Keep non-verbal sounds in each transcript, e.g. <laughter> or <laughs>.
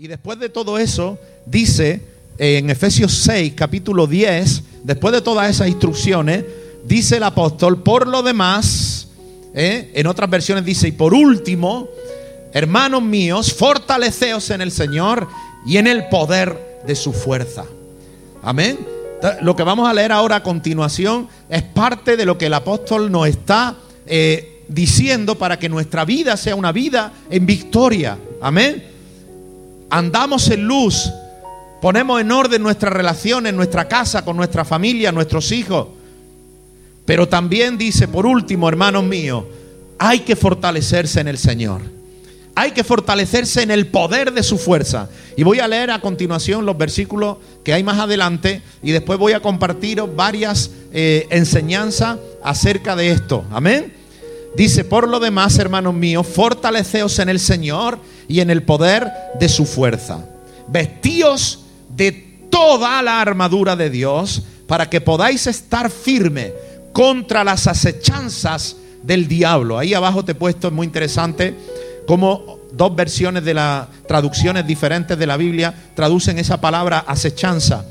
Y después de todo eso, dice en Efesios 6, capítulo 10, después de todas esas instrucciones, dice el apóstol, por lo demás, ¿eh? en otras versiones dice, y por último, hermanos míos, fortaleceos en el Señor y en el poder de su fuerza. Amén. Lo que vamos a leer ahora a continuación es parte de lo que el apóstol nos está eh, diciendo para que nuestra vida sea una vida en victoria. Amén. Andamos en luz, ponemos en orden nuestras relaciones, nuestra casa, con nuestra familia, nuestros hijos. Pero también dice, por último, hermanos míos, hay que fortalecerse en el Señor. Hay que fortalecerse en el poder de su fuerza. Y voy a leer a continuación los versículos que hay más adelante y después voy a compartir varias eh, enseñanzas acerca de esto. Amén. Dice, por lo demás, hermanos míos, fortaleceos en el Señor y en el poder de su fuerza. Vestíos de toda la armadura de Dios para que podáis estar firme contra las acechanzas del diablo. Ahí abajo te he puesto, es muy interesante, como dos versiones de las traducciones diferentes de la Biblia traducen esa palabra acechanza.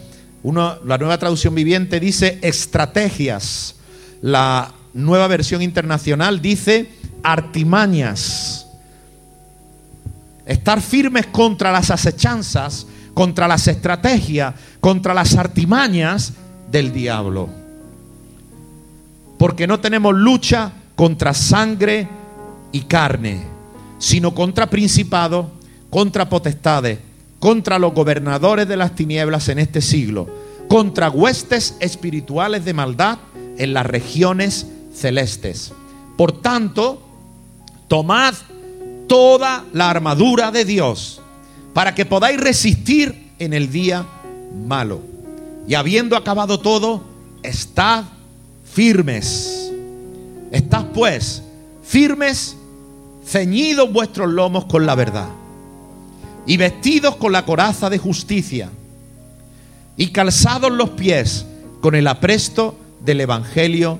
La nueva traducción viviente dice estrategias. La nueva versión internacional dice artimañas. Estar firmes contra las acechanzas, contra las estrategias, contra las artimañas del diablo. Porque no tenemos lucha contra sangre y carne, sino contra principados, contra potestades, contra los gobernadores de las tinieblas en este siglo, contra huestes espirituales de maldad en las regiones celestes. Por tanto, tomad toda la armadura de Dios para que podáis resistir en el día malo. Y habiendo acabado todo, estad firmes. Estad pues firmes, ceñidos vuestros lomos con la verdad y vestidos con la coraza de justicia y calzados los pies con el apresto del Evangelio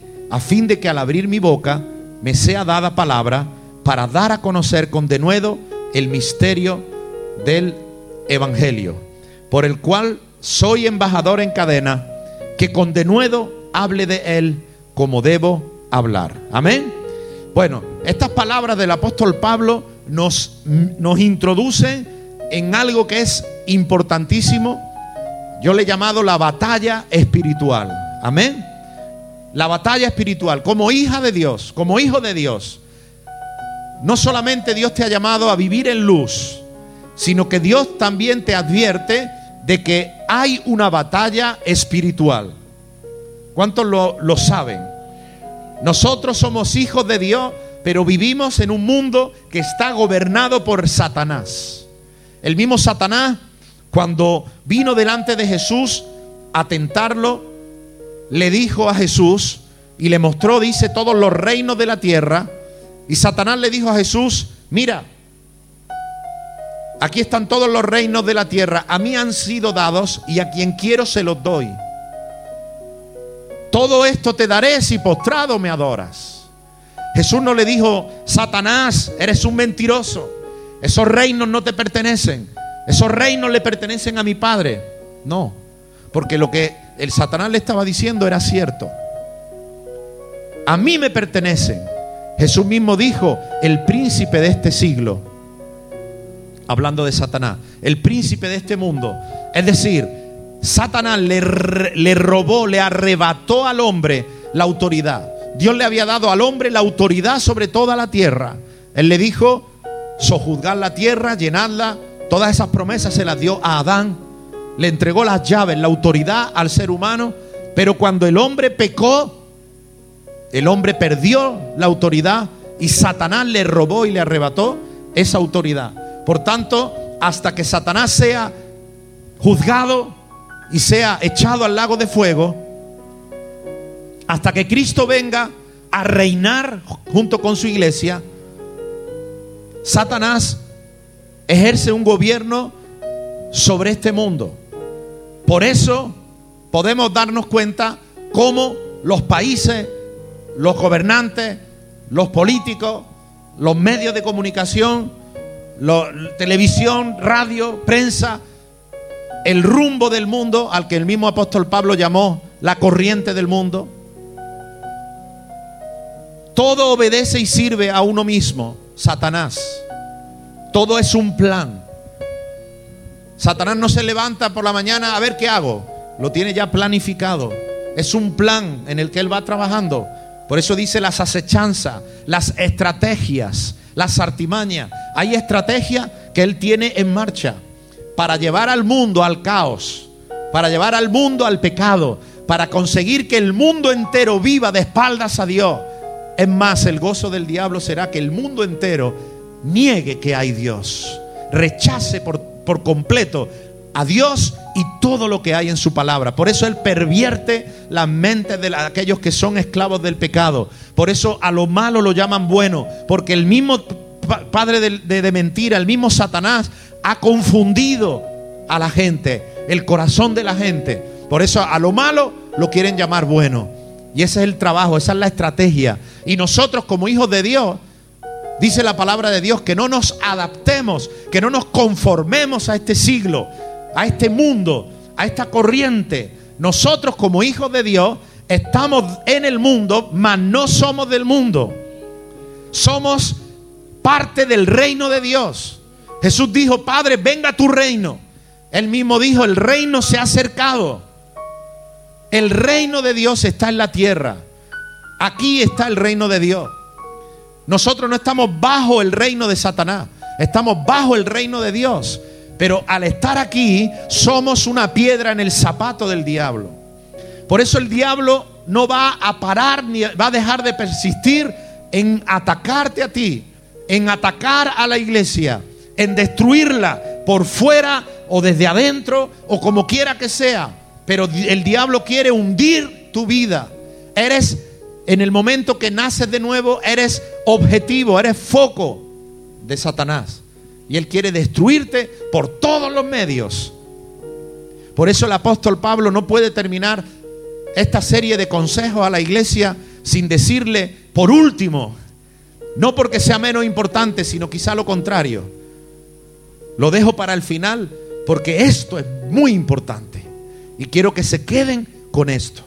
a fin de que al abrir mi boca me sea dada palabra para dar a conocer con denuedo el misterio del Evangelio, por el cual soy embajador en cadena, que con denuedo hable de él como debo hablar. Amén. Bueno, estas palabras del apóstol Pablo nos, nos introducen en algo que es importantísimo. Yo le he llamado la batalla espiritual. Amén. La batalla espiritual. Como hija de Dios, como hijo de Dios. No solamente Dios te ha llamado a vivir en luz, sino que Dios también te advierte de que hay una batalla espiritual. ¿Cuántos lo, lo saben? Nosotros somos hijos de Dios, pero vivimos en un mundo que está gobernado por Satanás. El mismo Satanás, cuando vino delante de Jesús a tentarlo, le dijo a Jesús y le mostró, dice, todos los reinos de la tierra. Y Satanás le dijo a Jesús, mira, aquí están todos los reinos de la tierra, a mí han sido dados y a quien quiero se los doy. Todo esto te daré si postrado me adoras. Jesús no le dijo, Satanás, eres un mentiroso. Esos reinos no te pertenecen. Esos reinos le pertenecen a mi Padre. No, porque lo que el Satanás le estaba diciendo era cierto. A mí me pertenecen. Jesús mismo dijo, el príncipe de este siglo, hablando de Satanás, el príncipe de este mundo. Es decir, Satanás le, le robó, le arrebató al hombre la autoridad. Dios le había dado al hombre la autoridad sobre toda la tierra. Él le dijo, sojuzgar la tierra, llenarla. Todas esas promesas se las dio a Adán le entregó las llaves, la autoridad al ser humano, pero cuando el hombre pecó, el hombre perdió la autoridad y Satanás le robó y le arrebató esa autoridad. Por tanto, hasta que Satanás sea juzgado y sea echado al lago de fuego hasta que Cristo venga a reinar junto con su iglesia. Satanás ejerce un gobierno sobre este mundo. Por eso podemos darnos cuenta cómo los países, los gobernantes, los políticos, los medios de comunicación, televisión, radio, prensa, el rumbo del mundo al que el mismo apóstol Pablo llamó la corriente del mundo. Todo obedece y sirve a uno mismo, Satanás. Todo es un plan. Satanás no se levanta por la mañana a ver qué hago. Lo tiene ya planificado. Es un plan en el que él va trabajando. Por eso dice las acechanzas, las estrategias, las artimañas. Hay estrategias que él tiene en marcha para llevar al mundo al caos, para llevar al mundo al pecado, para conseguir que el mundo entero viva de espaldas a Dios. Es más, el gozo del diablo será que el mundo entero niegue que hay Dios, rechace por por completo a Dios y todo lo que hay en su palabra. Por eso Él pervierte las mentes de aquellos que son esclavos del pecado. Por eso a lo malo lo llaman bueno, porque el mismo padre de, mentira, el mismo Satanás, ha confundido a la gente, el corazón de la gente. Por eso a lo malo lo quieren llamar bueno. Y ese es el trabajo, esa es la estrategia. Y nosotros como hijos de Dios Dice la palabra de Dios que no nos adaptemos, que no nos conformemos a este siglo, a este mundo, a esta corriente. Nosotros como hijos de Dios estamos en el mundo, mas no somos del mundo. Somos parte del reino de Dios. Jesús dijo, Padre, venga tu reino. Él mismo dijo, el reino se ha acercado. El reino de Dios está en la tierra. Aquí está el reino de Dios. Nosotros no estamos bajo el reino de Satanás, estamos bajo el reino de Dios. Pero al estar aquí somos una piedra en el zapato del diablo. Por eso el diablo no va a parar ni va a dejar de persistir en atacarte a ti, en atacar a la iglesia, en destruirla por fuera o desde adentro o como quiera que sea. Pero el diablo quiere hundir tu vida. Eres en el momento que naces de nuevo, eres objetivo, eres foco de Satanás. Y él quiere destruirte por todos los medios. Por eso el apóstol Pablo no puede terminar esta serie de consejos a la iglesia sin decirle, por último, no porque sea menos importante, sino quizá lo contrario. Lo dejo para el final porque esto es muy importante. Y quiero que se queden con esto.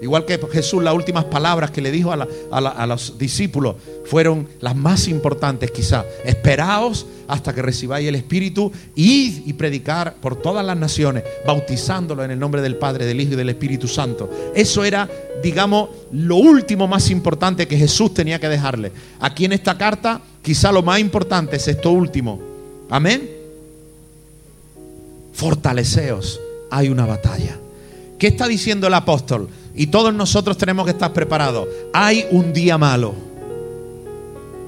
Igual que Jesús, las últimas palabras que le dijo a, los discípulos fueron las más importantes quizá. Esperaos hasta que recibáis el Espíritu, id y predicar por todas las naciones, bautizándolo en el nombre del Padre, del Hijo y del Espíritu Santo. Eso era, digamos, lo último más importante que Jesús tenía que dejarle. Aquí en esta carta, quizá lo más importante es esto último. Amén. Fortaleceos, hay una batalla. ¿Qué está diciendo el apóstol? Y todos nosotros tenemos que estar preparados. Hay un día malo.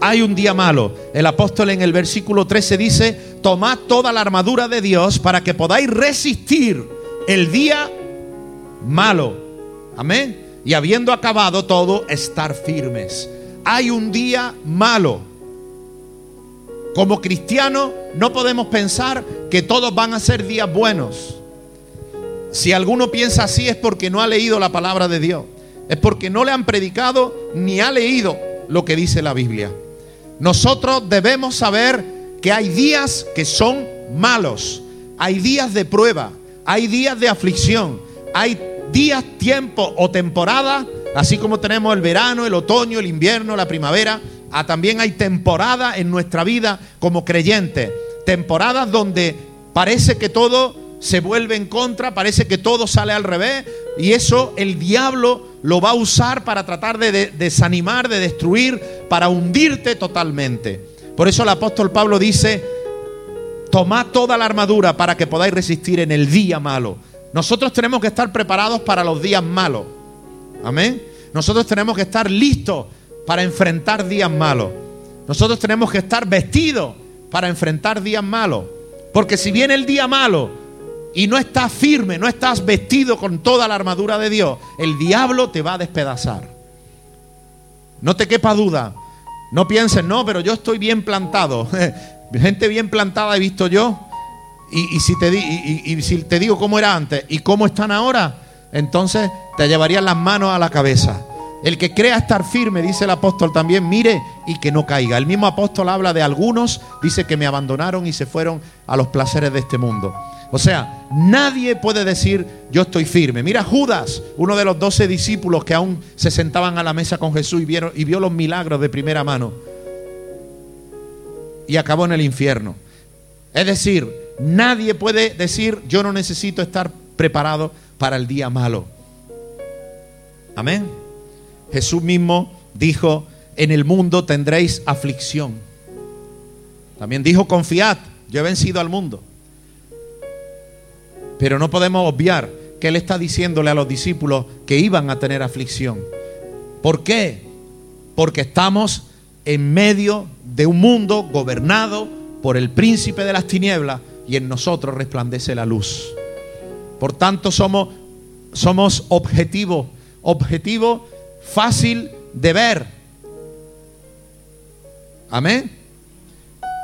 Hay un día malo. El apóstol en el versículo 13 dice, tomad toda la armadura de Dios para que podáis resistir el día malo. Amén. Y habiendo acabado todo, estar firmes. Hay un día malo. Como cristianos no podemos pensar que todos van a ser días buenos. Si alguno piensa así es porque no ha leído la palabra de Dios. Es porque no le han predicado ni ha leído lo que dice la Biblia. Nosotros debemos saber que hay días que son malos. Hay días de prueba. Hay días de aflicción. Hay días, tiempo o temporada. Así como tenemos el verano, el otoño, el invierno, la primavera. Ah, también hay temporadas en nuestra vida como creyentes. Temporadas donde parece que todo se vuelve en contra, parece que todo sale al revés y eso el diablo lo va a usar para tratar de, desanimar, de destruir, para hundirte totalmente. Por eso el apóstol Pablo dice, tomad toda la armadura para que podáis resistir en el día malo. Nosotros tenemos que estar preparados para los días malos. Amén. Nosotros tenemos que estar listos para enfrentar días malos. Nosotros tenemos que estar vestidos para enfrentar días malos. Porque si viene el día malo, y no estás firme, no estás vestido con toda la armadura de Dios, el diablo te va a despedazar. No te quepa duda. No pienses, no, pero yo estoy bien plantado. <laughs> Gente bien plantada he visto yo. Y, si te digo cómo era antes y cómo están ahora, entonces te llevarían las manos a la cabeza. El que crea estar firme, dice el apóstol también, mire y que no caiga. El mismo apóstol habla de algunos, dice que me abandonaron y se fueron a los placeres de este mundo. O sea, nadie puede decir yo estoy firme. Mira Judas, uno de los doce discípulos que aún se sentaban a la mesa con Jesús y, vieron, y vio los milagros de primera mano. Y acabó en el infierno. Es decir, nadie puede decir yo no necesito estar preparado para el día malo. Amén. Jesús mismo dijo, en el mundo tendréis aflicción. También dijo, confiad, yo he vencido al mundo. Pero no podemos obviar que Él está diciéndole a los discípulos que iban a tener aflicción. ¿Por qué? Porque estamos en medio de un mundo gobernado por el príncipe de las tinieblas y en nosotros resplandece la luz. Por tanto, somos, somos objetivo, objetivo fácil de ver. Amén.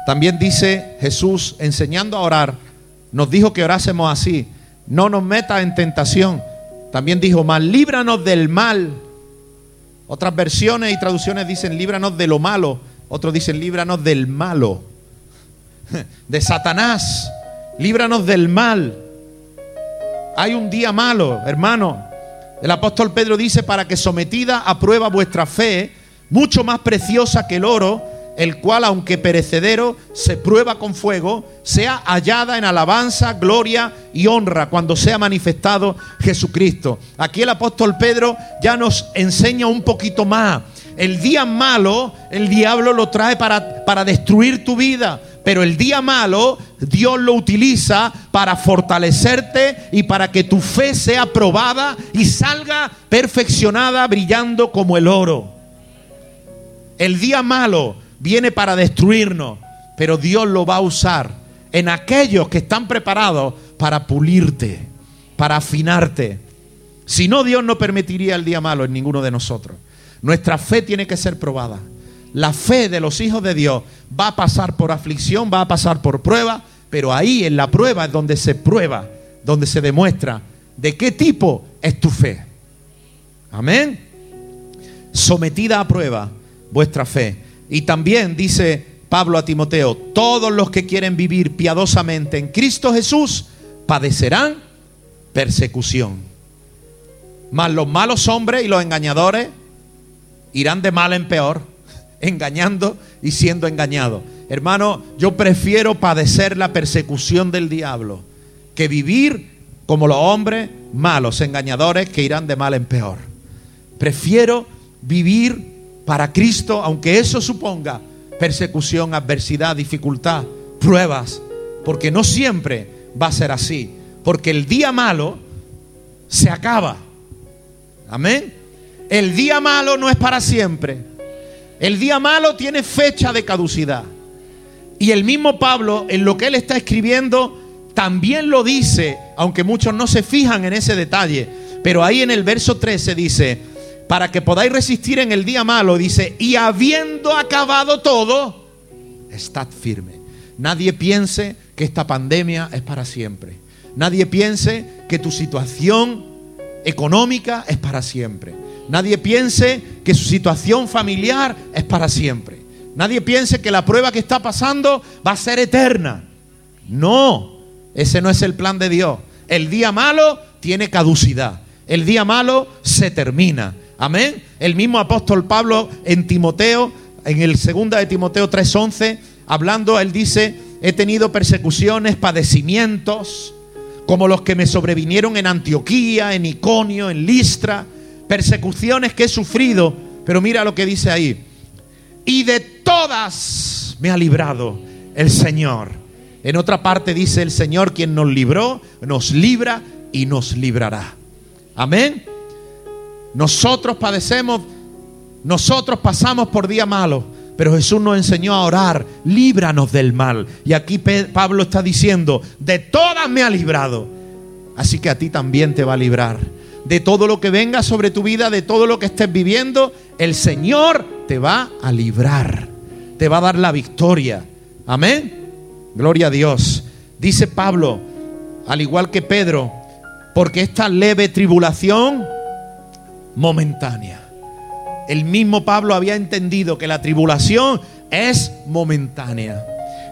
También dice Jesús, enseñando a orar, nos dijo que orásemos así. No nos metas en tentación. También dijo, más líbranos del mal. Otras versiones y traducciones dicen, líbranos de lo malo. Otros dicen, líbranos del malo. <laughs> De Satanás. Líbranos del mal. Hay un día malo, hermano. El apóstol Pedro dice, para que sometida a prueba vuestra fe, mucho más preciosa que el oro, el cual, aunque perecedero, se prueba con fuego, sea hallada en alabanza, gloria y honra cuando sea manifestado Jesucristo. Aquí el apóstol Pedro ya nos enseña un poquito más. El día malo, el diablo lo trae para, para destruir tu vida, pero el día malo Dios lo utiliza para fortalecerte y para que tu fe sea probada y salga perfeccionada brillando como el oro. El día malo viene para destruirnos, pero Dios lo va a usar en aquellos que están preparados para pulirte, para afinarte. Si no, Dios no permitiría el día malo en ninguno de nosotros. Nuestra fe tiene que ser probada. La fe de los hijos de Dios va a pasar por aflicción, va a pasar por prueba, pero ahí en la prueba es donde se prueba, donde se demuestra de qué tipo es tu fe. Amén. Sometida a prueba vuestra fe. Y también dice Pablo a Timoteo, todos los que quieren vivir piadosamente en Cristo Jesús padecerán persecución. Mas los malos hombres y los engañadores irán de mal en peor <laughs> engañando y siendo engañado. Hermano, yo prefiero padecer la persecución del diablo que vivir como los hombres malos, engañadores que irán de mal en peor. Prefiero vivir para Cristo, aunque eso suponga persecución, adversidad, dificultad, pruebas, porque no siempre va a ser así, porque el día malo se acaba. Amén. El día malo no es para siempre. El día malo tiene fecha de caducidad. Y el mismo Pablo, en lo que él está escribiendo, también lo dice, aunque muchos no se fijan en ese detalle. Pero ahí en el verso 13 dice, para que podáis resistir en el día malo, dice, y habiendo acabado todo, estad firme. Nadie piense que esta pandemia es para siempre. Nadie piense que tu situación económica es para siempre. Nadie piense que su situación familiar es para siempre. Nadie piense que la prueba que está pasando va a ser eterna. No, ese no es el plan de Dios. El día malo tiene caducidad. El día malo se termina. Amén. El mismo apóstol Pablo en Timoteo, en el segundo de Timoteo 3:11, hablando, él dice, he tenido persecuciones, padecimientos, como los que me sobrevinieron en Antioquía, en Iconio, en Listra persecuciones que he sufrido, pero mira lo que dice ahí. Y de todas me ha librado el Señor. En otra parte dice el Señor quien nos libró, nos libra y nos librará. Amén. Nosotros padecemos, nosotros pasamos por día malo, pero Jesús nos enseñó a orar, líbranos del mal. Y aquí Pablo está diciendo, de todas me ha librado Así que a ti también te va a librar. De todo lo que venga sobre tu vida, de todo lo que estés viviendo, el Señor te va a librar. Te va a dar la victoria. Amén. Gloria a Dios. Dice Pablo, al igual que Pedro, porque esta leve tribulación momentánea. El mismo Pablo había entendido que la tribulación es momentánea,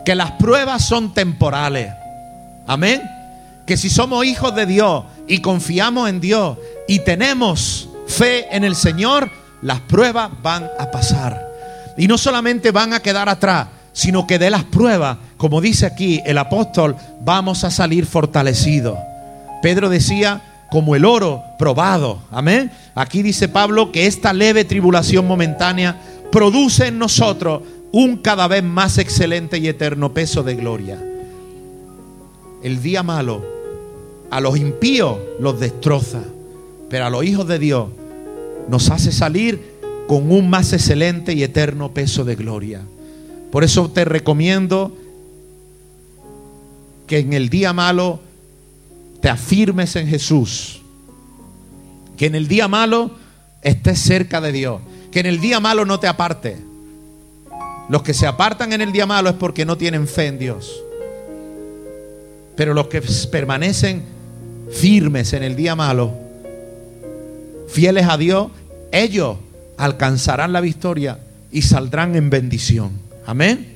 que las pruebas son temporales. Amén. Que si somos hijos de Dios y confiamos en Dios y tenemos fe en el Señor, las pruebas van a pasar. Y no solamente van a quedar atrás, sino que de las pruebas, como dice aquí el apóstol, vamos a salir fortalecidos. Pedro decía, como el oro probado. Amén. Aquí dice Pablo que esta leve tribulación momentánea produce en nosotros un cada vez más excelente y eterno peso de gloria. El día malo a los impíos los destroza, pero a los hijos de Dios nos hace salir con un más excelente y eterno peso de gloria. Por eso te recomiendo que en el día malo te afirmes en Jesús. Que en el día malo estés cerca de Dios. Que en el día malo no te aparte. Los que se apartan en el día malo es porque no tienen fe en Dios. Pero los que permanecen firmes en el día malo, fieles a Dios, ellos alcanzarán la victoria y saldrán en bendición. Amén.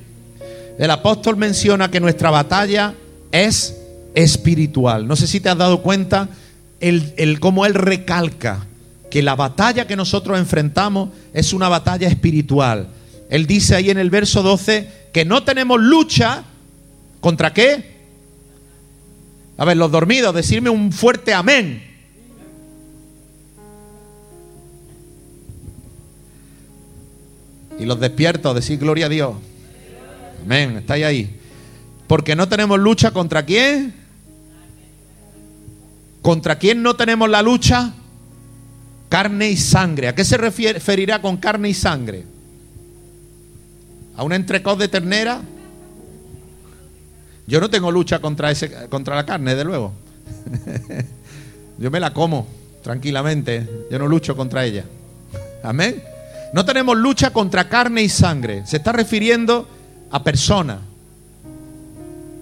El apóstol menciona que nuestra batalla es espiritual. No sé si te has dado cuenta el, el cómo él recalca que la batalla que nosotros enfrentamos es una batalla espiritual. Él dice ahí en el verso 12 que no tenemos lucha contra qué. A ver, los dormidos, decirme un fuerte amén. Y los despiertos, decir gloria a Dios. Amén, estáis ahí. Porque no tenemos lucha contra quién. ¿Contra quién no tenemos la lucha? Carne y sangre. ¿A qué se referirá con carne y sangre? ¿A un entrecot de ternera? Yo no tengo lucha contra, ese, contra la carne, de luego. <laughs> Yo me la como tranquilamente. Yo no lucho contra ella. Amén. No tenemos lucha contra carne y sangre. Se está refiriendo a personas.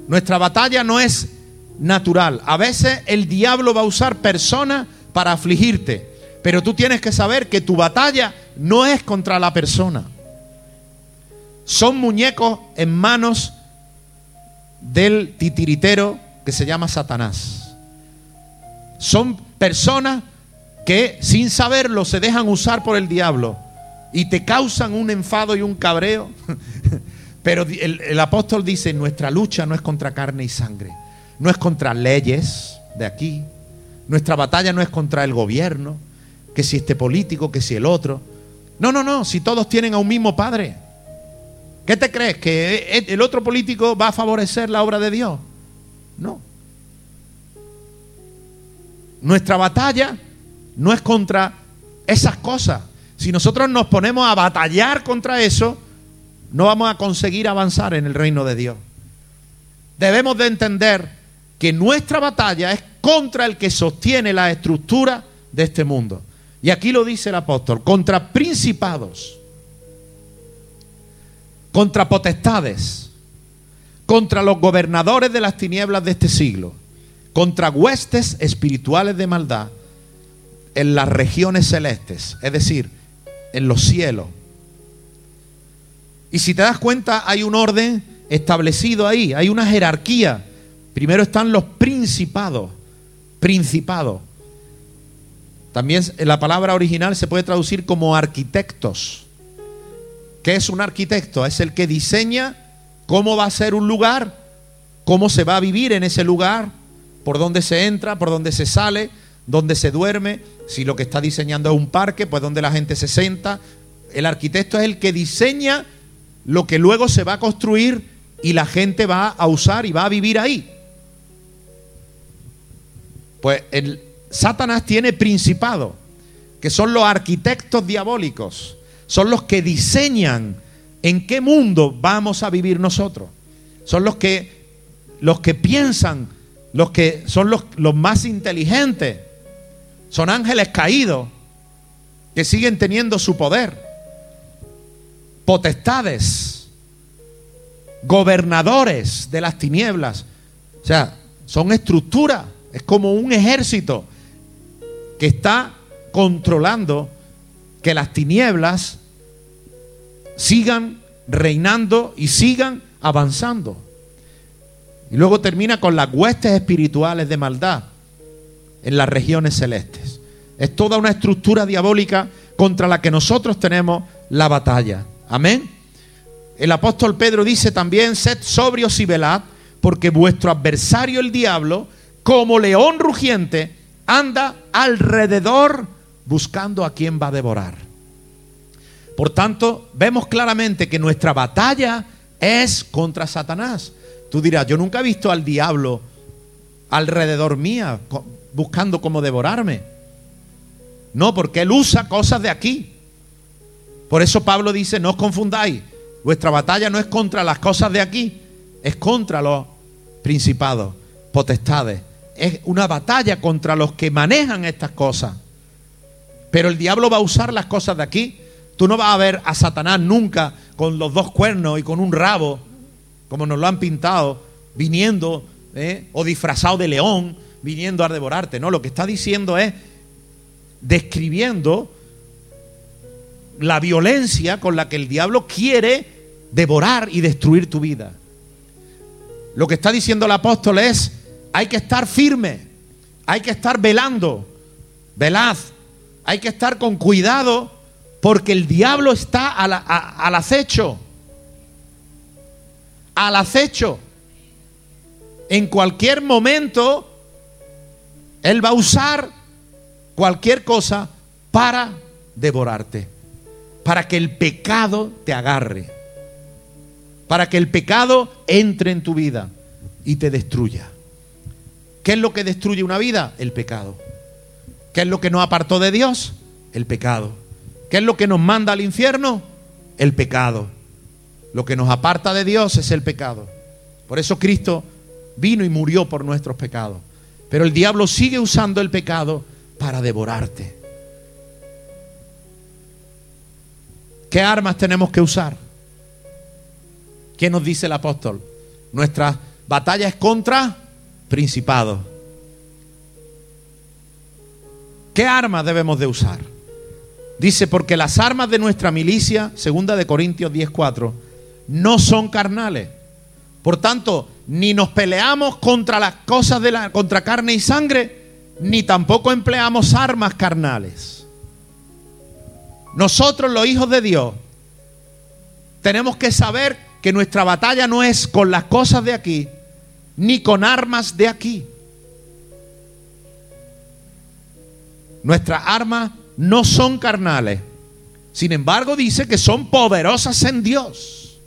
Nuestra batalla no es natural. A veces el diablo va a usar personas para afligirte. Pero tú tienes que saber que tu batalla no es contra la persona. Son muñecos en manos del titiritero que se llama Satanás. Son personas que sin saberlo se dejan usar por el diablo y te causan un enfado y un cabreo. <laughs> Pero el, apóstol dice, nuestra lucha no es contra carne y sangre, no es contra leyes de aquí, nuestra batalla no es contra el gobierno, que si este político, que si el otro. No, no, no, si todos tienen a un mismo Padre. ¿Qué te crees? ¿Que el otro político va a favorecer la obra de Dios? No. Nuestra batalla no es contra esas cosas. Si nosotros nos ponemos a batallar contra eso, no vamos a conseguir avanzar en el reino de Dios. Debemos de entender que nuestra batalla es contra el que sostiene la estructura de este mundo. Y aquí lo dice el apóstol, contra principados, contra potestades, contra los gobernadores de las tinieblas de este siglo, contra huestes espirituales de maldad en las regiones celestes, es decir, en los cielos. Y si te das cuenta, hay un orden establecido ahí, hay una jerarquía. Primero están los principados, principados. También la palabra original se puede traducir como arquitectos. ¿Qué es un arquitecto? Es el que diseña cómo va a ser un lugar, cómo se va a vivir en ese lugar, por dónde se entra, por dónde se sale, dónde se duerme, si lo que está diseñando es un parque, pues donde la gente se sienta. El arquitecto es el que diseña lo que luego se va a construir y la gente va a usar y va a vivir ahí. Pues el Satanás tiene principado, que son los arquitectos diabólicos, son los que diseñan en qué mundo vamos a vivir nosotros. Son los que los que piensan los que son los, los más inteligentes, son ángeles caídos que siguen teniendo su poder, potestades, gobernadores de las tinieblas. O sea, son estructuras, es como un ejército que está controlando que las tinieblas sigan reinando y sigan avanzando. Y luego termina con las huestes espirituales de maldad en las regiones celestes. Es toda una estructura diabólica contra la que nosotros tenemos la batalla. Amén. El apóstol Pedro dice también, sed sobrios y velad, porque vuestro adversario el diablo, como león rugiente, anda alrededor buscando a quien va a devorar. Por tanto, vemos claramente que nuestra batalla es contra Satanás. Tú dirás, yo nunca he visto al diablo alrededor mía buscando cómo devorarme. No, porque él usa cosas de aquí. Por eso Pablo dice, no os confundáis, vuestra batalla no es contra las cosas de aquí, es contra los principados, potestades. Es una batalla contra los que manejan estas cosas. Pero el diablo va a usar las cosas de aquí Tú no vas a ver a Satanás nunca con los dos cuernos y con un rabo, como nos lo han pintado, viniendo ¿eh? o disfrazado de león, viniendo a devorarte. No, lo que está diciendo es describiendo la violencia con la que el diablo quiere devorar y destruir tu vida. Lo que está diciendo el apóstol es, hay que estar firme, hay que estar velando, velad, hay que estar con cuidado porque el diablo está al, acecho. Al acecho. En cualquier momento, Él va a usar cualquier cosa para devorarte. Para que el pecado te agarre. Para que el pecado entre en tu vida y te destruya. ¿Qué es lo que destruye una vida? El pecado. ¿Qué es lo que nos apartó de Dios? El pecado. ¿Qué es lo que nos manda al infierno? El pecado. Lo que nos aparta de Dios es el pecado. Por eso Cristo vino y murió por nuestros pecados. Pero el diablo sigue usando el pecado para devorarte. ¿Qué armas tenemos que usar? ¿Qué nos dice el apóstol? Nuestra batalla es contra principados. ¿Qué armas debemos de usar? Dice, porque las armas de nuestra milicia, segunda de Corintios 10:4, no son carnales. Por tanto, ni nos peleamos contra las cosas de la contra carne y sangre, ni tampoco empleamos armas carnales. Nosotros los hijos de Dios tenemos que saber que nuestra batalla no es con las cosas de aquí, ni con armas de aquí. Nuestra arma no son carnales. Sin embargo, dice que son poderosas en Dios.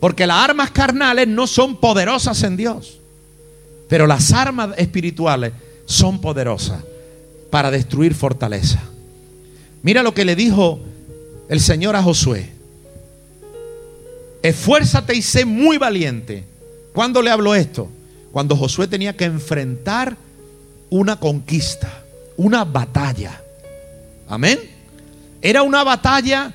Porque las armas carnales no son poderosas en Dios. Pero las armas espirituales son poderosas para destruir fortaleza. Mira lo que le dijo el Señor a Josué. Esfuérzate y sé muy valiente. ¿Cuándo le habló esto? Cuando Josué tenía que enfrentar una conquista, una batalla. Amén. Era una batalla,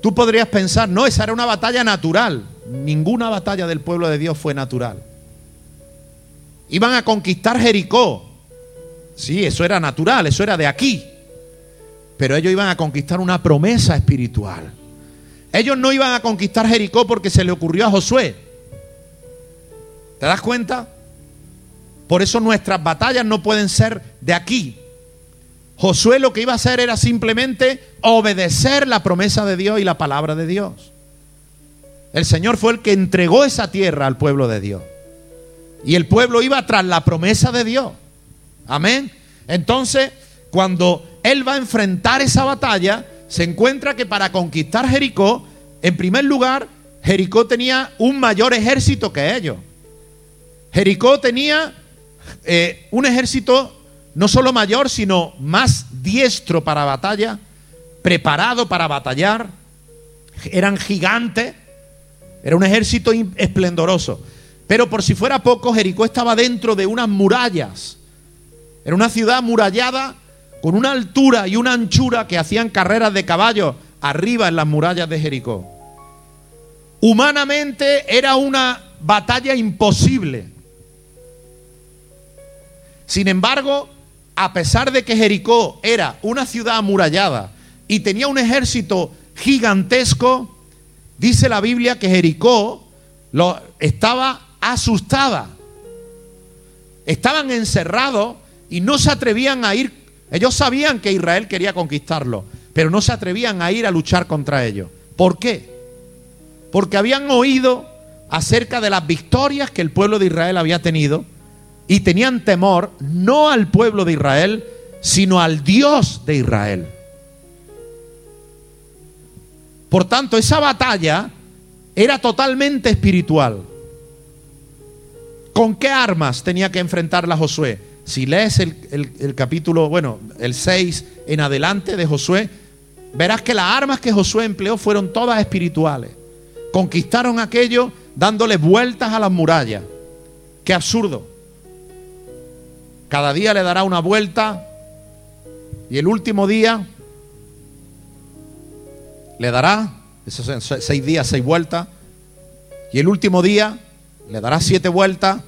tú podrías pensar, no, esa era una batalla natural. Ninguna batalla del pueblo de Dios fue natural. Iban a conquistar Jericó. Sí, eso era natural, eso era de aquí. Pero ellos iban a conquistar una promesa espiritual. Ellos no iban a conquistar Jericó porque se le ocurrió a Josué. ¿Te das cuenta? Por eso nuestras batallas no pueden ser de aquí, Josué lo que iba a hacer era simplemente obedecer la promesa de Dios y la palabra de Dios. El Señor fue el que entregó esa tierra al pueblo de Dios. Y el pueblo iba tras la promesa de Dios. Amén. Entonces, cuando él va a enfrentar esa batalla, se encuentra que para conquistar Jericó, en primer lugar, Jericó tenía un mayor ejército que ellos. Jericó tenía eh, un ejército no solo mayor, sino más diestro para batalla, preparado para batallar. Eran gigantes, era un ejército esplendoroso. Pero por si fuera poco, Jericó estaba dentro de unas murallas. Era una ciudad murallada con una altura y una anchura que hacían carreras de caballos arriba en las murallas de Jericó. Humanamente era una batalla imposible. Sin embargo, a pesar de que Jericó era una ciudad amurallada y tenía un ejército gigantesco, dice la Biblia que Jericó lo, estaba asustada. Estaban encerrados y no se atrevían a ir. Ellos sabían que Israel quería conquistarlo, pero no se atrevían a ir a luchar contra ellos. ¿Por qué? Porque habían oído acerca de las victorias que el pueblo de Israel había tenido y tenían temor no al pueblo de Israel, sino al Dios de Israel. Por tanto, esa batalla era totalmente espiritual. ¿Con qué armas tenía que enfrentarla Josué? Si lees el, capítulo, bueno, el 6 en adelante de Josué, verás que las armas que Josué empleó fueron todas espirituales. Conquistaron aquello dándole vueltas a las murallas. Qué absurdo. Cada día le dará una vuelta y el último día le dará, esos seis días, seis vueltas, y el último día le dará siete vueltas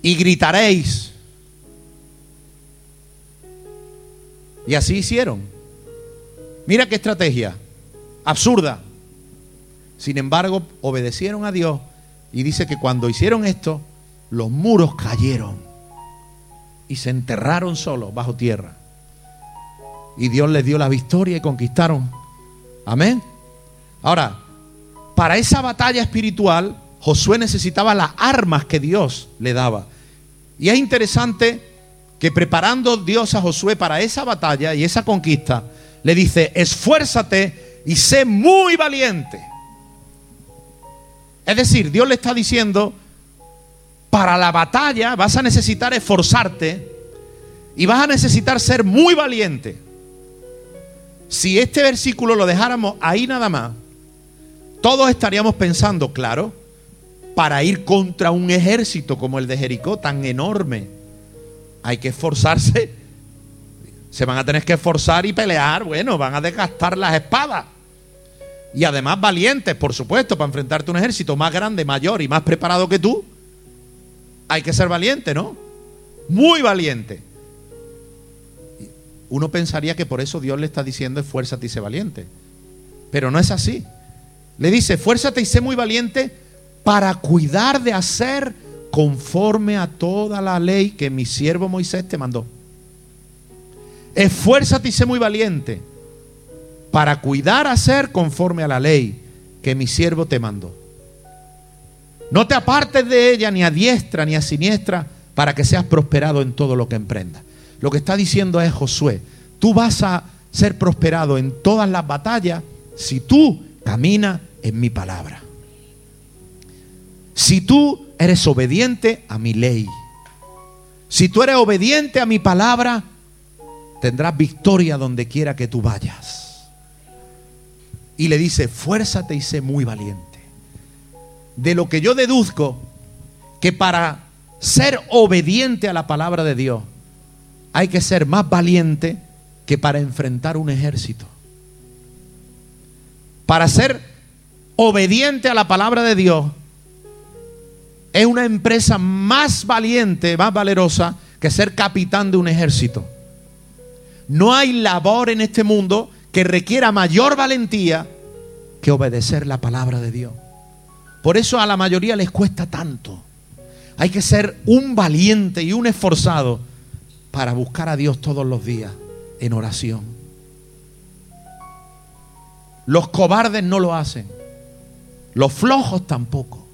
y gritaréis. Y así hicieron. Mira qué estrategia, absurda. Sin embargo, obedecieron a Dios y dice que cuando hicieron esto, los muros cayeron y se enterraron solos bajo tierra. Y Dios les dio la victoria y conquistaron. Amén. Ahora, para esa batalla espiritual, Josué necesitaba las armas que Dios le daba. Y es interesante que preparando Dios a Josué para esa batalla y esa conquista, le dice, esfuérzate y sé muy valiente. Es decir, Dios le está diciendo, para la batalla vas a necesitar esforzarte y vas a necesitar ser muy valiente. Si este versículo lo dejáramos ahí nada más, todos estaríamos pensando, claro, para ir contra un ejército como el de Jericó, tan enorme. Hay que esforzarse. Se van a tener que esforzar y pelear. Bueno, van a desgastar las espadas. Y además valientes, por supuesto, para enfrentarte a un ejército más grande, mayor y más preparado que tú. Hay que ser valiente, ¿no? Muy valiente. Uno pensaría que por eso Dios le está diciendo esfuérzate y sé valiente. Pero no es así. Le dice, esfuérzate y sé muy valiente para cuidar de hacer conforme a toda la ley que mi siervo Moisés te mandó. Esfuérzate y sé muy valiente para cuidar hacer conforme a la ley que mi siervo te mandó. No te apartes de ella ni a diestra ni a siniestra para que seas prosperado en todo lo que emprendas. Lo que está diciendo es Josué, tú vas a ser prosperado en todas las batallas si tú caminas en mi palabra. Si tú eres obediente a mi ley, si tú eres obediente a mi palabra, tendrás victoria donde quiera que tú vayas. Y le dice, fuérzate y sé muy valiente. De lo que yo deduzco, que para ser obediente a la palabra de Dios, hay que ser más valiente que para enfrentar un ejército. Para ser obediente a la palabra de Dios, es una empresa más valiente, más valerosa que ser capitán de un ejército. No hay labor en este mundo que requiera mayor valentía que obedecer la palabra de Dios. Por eso a la mayoría les cuesta tanto. Hay que ser un valiente y un esforzado para buscar a Dios todos los días en oración. Los cobardes no lo hacen. Los flojos tampoco.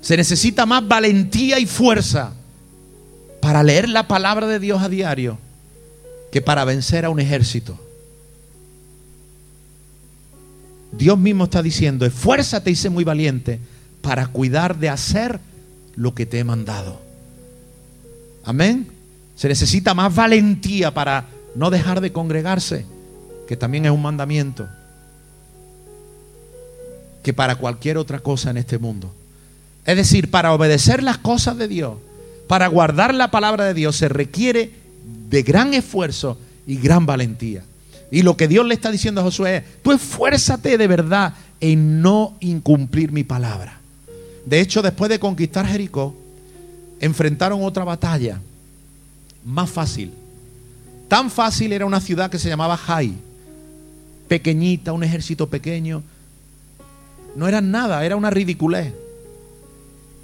Se necesita más valentía y fuerza para leer la palabra de Dios a diario que para vencer a un ejército. Dios mismo está diciendo, esfuérzate y sé muy valiente para cuidar de hacer lo que te he mandado. Amén. Se necesita más valentía para no dejar de congregarse, que también es un mandamiento, que para cualquier otra cosa en este mundo. Es decir, para obedecer las cosas de Dios, para guardar la palabra de Dios, se requiere de gran esfuerzo y gran valentía. Y lo que Dios le está diciendo a Josué es, tú esfuérzate de verdad en no incumplir mi palabra. De hecho, después de conquistar Jericó, enfrentaron otra batalla más fácil. Tan fácil era una ciudad que se llamaba Jai, pequeñita, un ejército pequeño. No eran nada, era una ridiculez.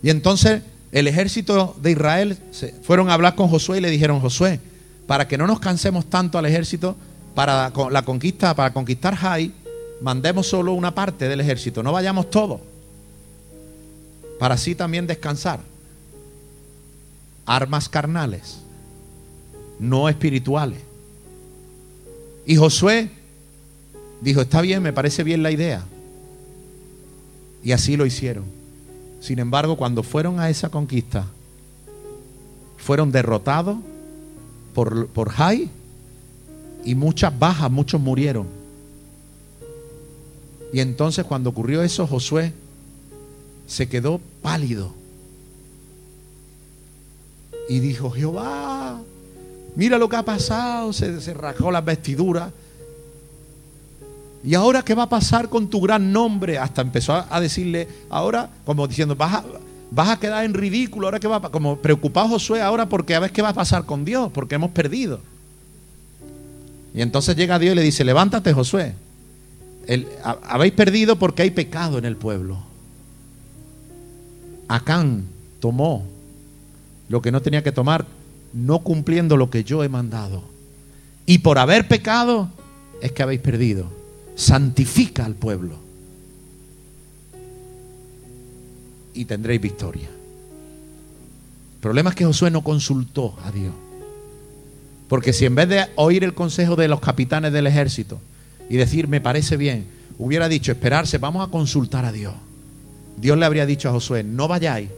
Y entonces el ejército de Israel se fueron a hablar con Josué y le dijeron, Josué, para que no nos cansemos tanto al ejército, para la conquista, para conquistar Jai, mandemos solo una parte del ejército, no vayamos todos, para así también descansar. Armas carnales, no espirituales. Y Josué dijo, está bien, me parece bien la idea. Y así lo hicieron. Sin embargo, cuando fueron a esa conquista, fueron derrotados por, por Jai y muchas bajas, muchos murieron. Y entonces cuando ocurrió eso, Josué se quedó pálido. Y dijo, Jehová, mira lo que ha pasado, se, se rajó las vestiduras. ¿Y ahora qué va a pasar con tu gran nombre? Hasta empezó a, decirle, ahora, como diciendo, vas a, vas a quedar en ridículo, ahora qué va Como preocupado Josué ahora porque a ver qué va a pasar con Dios, porque hemos perdido. Y entonces llega Dios y le dice, levántate Josué. habéis perdido porque hay pecado en el pueblo. Acán tomó lo que no tenía que tomar, no cumpliendo lo que yo he mandado. Y por haber pecado es que habéis perdido. Santifica al pueblo. Y tendréis victoria. El problema es que Josué no consultó a Dios. Porque si en vez de oír el consejo de los capitanes del ejército y decir, me parece bien, hubiera dicho, esperarse, vamos a consultar a Dios. Dios le habría dicho a Josué, no vayáis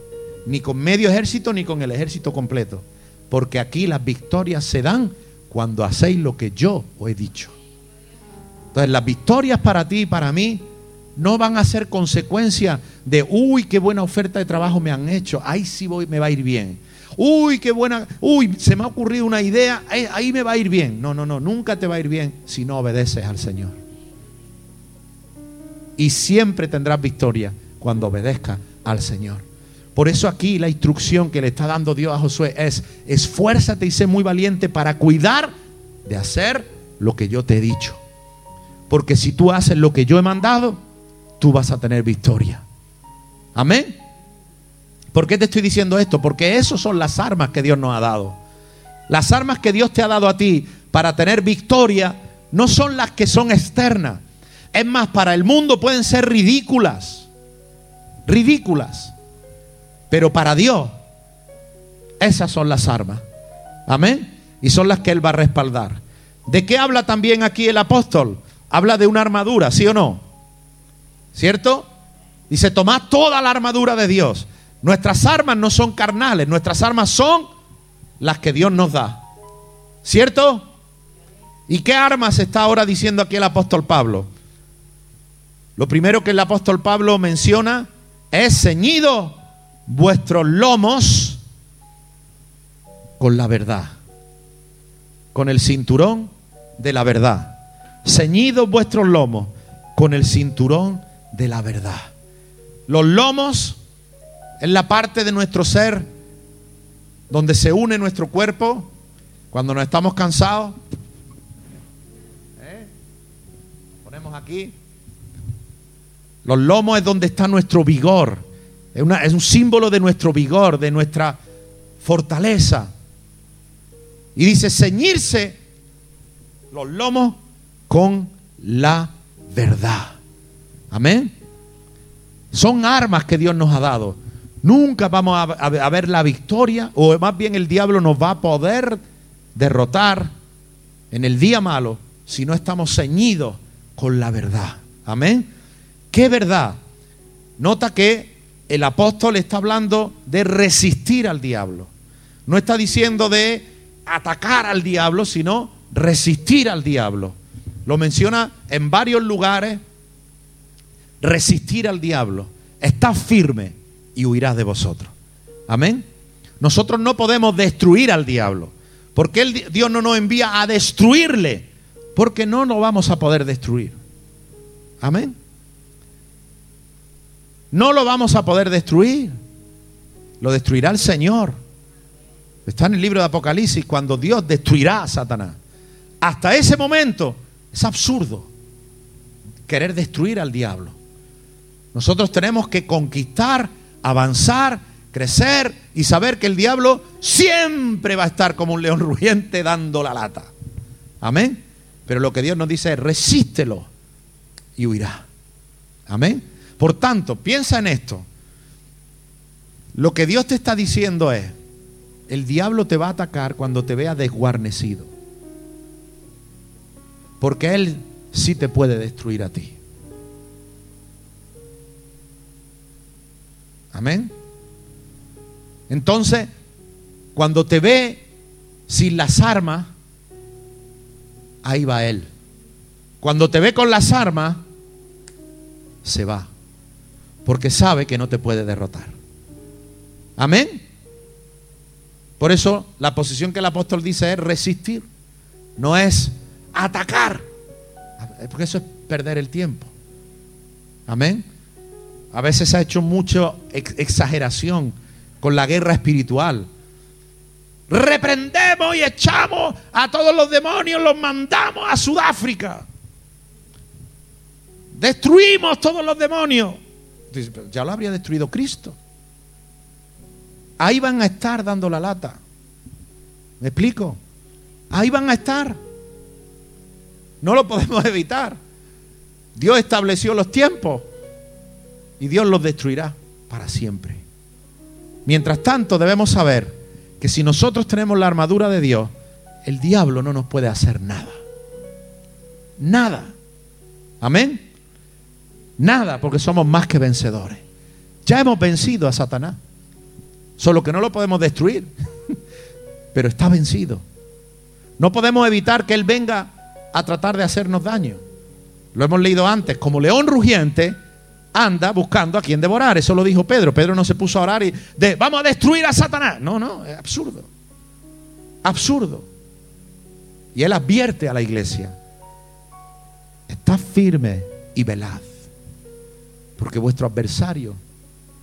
ni con medio ejército ni con el ejército completo, porque aquí las victorias se dan cuando hacéis lo que yo os he dicho. Entonces las victorias para ti y para mí no van a ser consecuencia de, uy, qué buena oferta de trabajo me han hecho, ahí sí voy, me va a ir bien. Uy, qué buena, uy, se me ha ocurrido una idea, ahí, me va a ir bien. No, no, no, nunca te va a ir bien si no obedeces al Señor. Y siempre tendrás victoria cuando obedezcas al Señor. Por eso aquí la instrucción que le está dando Dios a Josué es, esfuérzate y sé muy valiente para cuidar de hacer lo que yo te he dicho. Porque si tú haces lo que yo he mandado, tú vas a tener victoria. Amén. ¿Por qué te estoy diciendo esto? Porque esas son las armas que Dios nos ha dado. Las armas que Dios te ha dado a ti para tener victoria no son las que son externas. Es más, para el mundo pueden ser ridículas. Ridículas. Pero para Dios, esas son las armas. Amén. Y son las que Él va a respaldar. ¿De qué habla también aquí el apóstol? Habla de una armadura, ¿sí o no? ¿Cierto? Dice, tomad toda la armadura de Dios Nuestras armas no son carnales, nuestras armas son las que Dios nos da. ¿Cierto? ¿Y qué armas está ahora diciendo aquí el apóstol Pablo? Lo primero que el apóstol Pablo menciona es ceñido vuestros lomos con la verdad, con el cinturón de la verdad. Ceñido vuestros lomos con el cinturón de la verdad. Los lomos es la parte de nuestro ser donde se une nuestro cuerpo cuando nos estamos cansados. ¿Eh? Ponemos aquí. Los lomos es donde está nuestro vigor. Es, es un símbolo de nuestro vigor, de nuestra fortaleza. Y dice ceñirse los lomos con la verdad. Amén. Son armas que Dios nos ha dado. Nunca vamos a, ver la victoria, o más bien el diablo nos va a poder derrotar en el día malo si no estamos ceñidos con la verdad. Amén. ¿Qué verdad? Nota que el apóstol está hablando de resistir al diablo. No está diciendo de atacar al diablo, sino resistir al diablo. Lo menciona en varios lugares. Resistir al diablo. Está firme y huirá de vosotros. Amén. Nosotros no podemos destruir al diablo, porque Dios no nos envía a destruirle, porque no lo vamos a poder destruir. Amén. No lo vamos a poder destruir. Lo destruirá el Señor. Está en el libro de Apocalipsis cuando Dios destruirá a Satanás. Hasta ese momento es absurdo querer destruir al diablo. Nosotros tenemos que conquistar, avanzar, crecer y saber que el diablo siempre va a estar como un león <laughs> rugiente dando la lata. Amén. Pero lo que Dios nos dice es resístelo y huirá. Amén. Por tanto, piensa en esto. Lo que Dios te está diciendo es, el diablo te va a atacar cuando te vea desguarnecido. Porque Él sí te puede destruir a ti. Amén. Entonces, cuando te ve sin las armas, ahí va Él. Cuando te ve con las armas, se va. Porque sabe que no te puede derrotar. Amén. Por eso la posición que el apóstol dice es resistir, no es atacar. Porque eso es perder el tiempo. Amén. A veces se ha hecho mucha exageración con la guerra espiritual. Reprendemos y echamos a todos los demonios, los mandamos a Sudáfrica. Destruimos todos los demonios. Ya lo habría destruido Cristo. Ahí van a estar dando la lata. ¿Me explico? Ahí van a estar. No lo podemos <laughs> evitar. Dios estableció los tiempos y Dios los destruirá para siempre. Mientras tanto, debemos saber que si nosotros tenemos la armadura de Dios, el diablo no nos puede hacer nada. Nada. Amén. Nada, porque somos más que vencedores. Ya hemos vencido a Satanás. Solo que no lo podemos destruir. <laughs> Pero está vencido. No podemos evitar que Él venga a tratar de hacernos daño. Lo hemos leído antes. Como león rugiente, anda buscando a quien devorar. Eso lo dijo Pedro. Pedro no se puso a orar y de, vamos a destruir a Satanás. No, no, es absurdo. Absurdo. Y Él advierte a la iglesia. Está firme y velad. Porque vuestro adversario,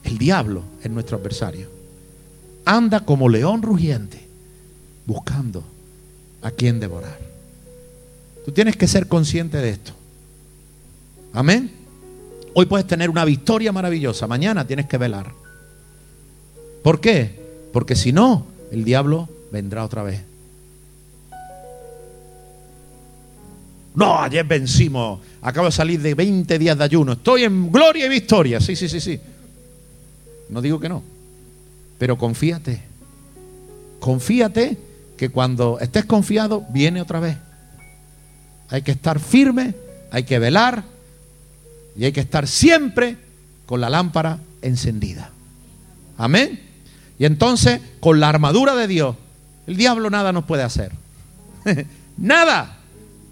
el diablo, es nuestro adversario anda como león rugiente, buscando a quien devorar. Tú tienes que ser consciente de esto. Amén. Hoy puedes tener una victoria maravillosa, mañana tienes que velar. ¿Por qué? Porque si no, el diablo vendrá otra vez. No, ayer vencimos. Acabo de salir de 20 días de ayuno. Estoy en gloria y victoria. Sí, sí, sí, sí. No digo que no. Pero confíate. Confíate que cuando estés confiado, viene otra vez. Hay que estar firme, hay que velar y hay que estar siempre con la lámpara encendida. Amén. Y entonces, con la armadura de Dios, el diablo nada nos puede hacer. <laughs> nada.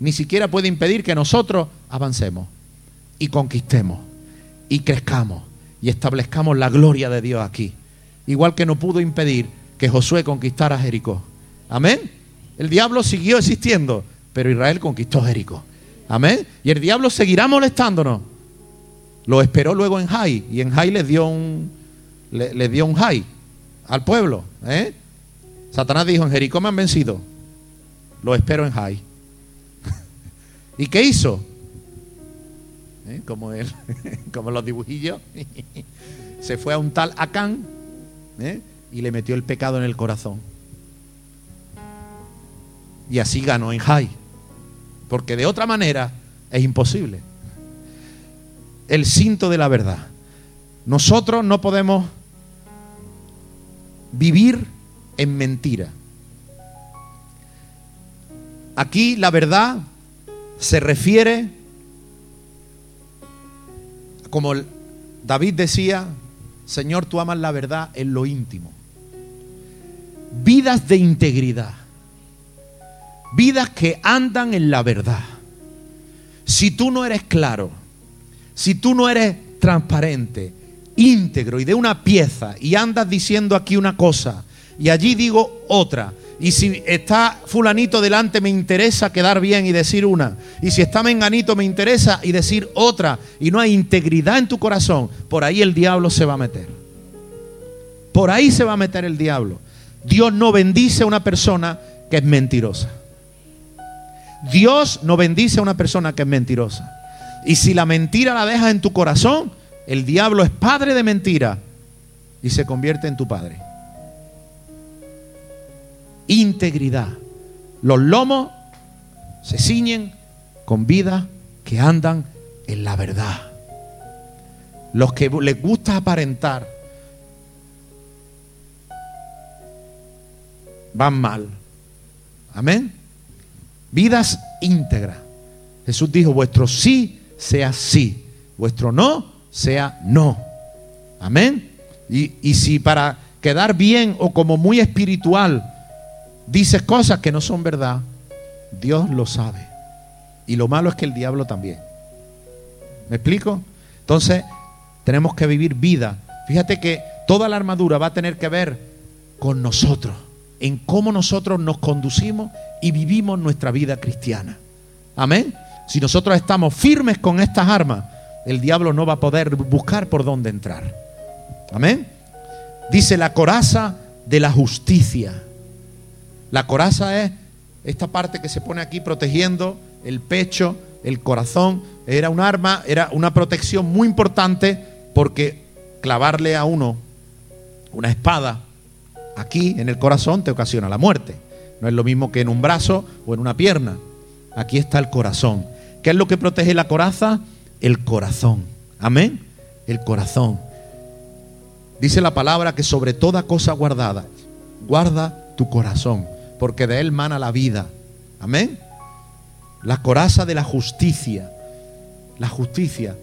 Ni siquiera puede impedir que nosotros avancemos y conquistemos y crezcamos y establezcamos la gloria de Dios aquí igual que no pudo impedir que Josué conquistara Jericó. Amén. El diablo siguió existiendo, pero Israel conquistó Jericó. Amén. Y el diablo seguirá molestándonos. Lo esperó luego en Jai y en Jai le dio un le, dio un Jai al pueblo. ¿eh? Satanás dijo, en Jericó me han vencido. Lo espero en Jai. <laughs> ¿Y qué hizo? ¿Eh? Como, él, <laughs> como los dibujillos. <laughs> Se fue a un tal Acán ¿eh? y le metió el pecado en el corazón. Y así ganó en Jai. Porque de otra manera es imposible. El cinto de la verdad. Nosotros no podemos vivir en mentira. Aquí la verdad se refiere, como David decía, Señor, tú amas la verdad en lo íntimo. Vidas de integridad. Vidas que andan en la verdad. Si tú no eres claro, si tú no eres transparente, íntegro y de una pieza y andas diciendo aquí una cosa y allí digo otra, y si está fulanito delante me interesa quedar bien y decir una, y si está menganito me interesa y decir otra, y no hay integridad en tu corazón, por ahí el diablo se va a meter. Por ahí se va a meter el diablo. Dios no bendice a una persona que es mentirosa. Dios no bendice a una persona que es mentirosa. Y si la mentira la dejas en tu corazón, el diablo es padre de mentira y se convierte en tu padre. Integridad. Los lomos se ciñen con vidas que andan en la verdad. Los que les gusta aparentar van mal. Amén. Vidas íntegras. Jesús dijo, vuestro sí sea sí, vuestro no sea no. Amén. Y, y si para quedar bien o como muy espiritual dices cosas que no son verdad, Dios lo sabe. Y lo malo es que el diablo también. ¿Me explico? Entonces, tenemos que vivir vida. Fíjate que toda la armadura va a tener que ver con nosotros, en cómo nosotros nos conducimos y vivimos nuestra vida cristiana. Amén. Si nosotros estamos firmes con estas armas, el diablo no va a poder buscar por dónde entrar. Amén. Dice la coraza de la justicia. La coraza es esta parte que se pone aquí protegiendo el pecho, el corazón. Era un arma, era una protección muy importante porque clavarle a uno una espada aquí en el corazón te ocasiona la muerte. No es lo mismo que en un brazo o en una pierna. Aquí está el corazón. ¿Qué es lo que protege la coraza? El corazón. Amén. El corazón. Dice la palabra que sobre toda cosa guardada, guarda tu corazón porque de él mana la vida. Amén. La coraza de la justicia. La justicia.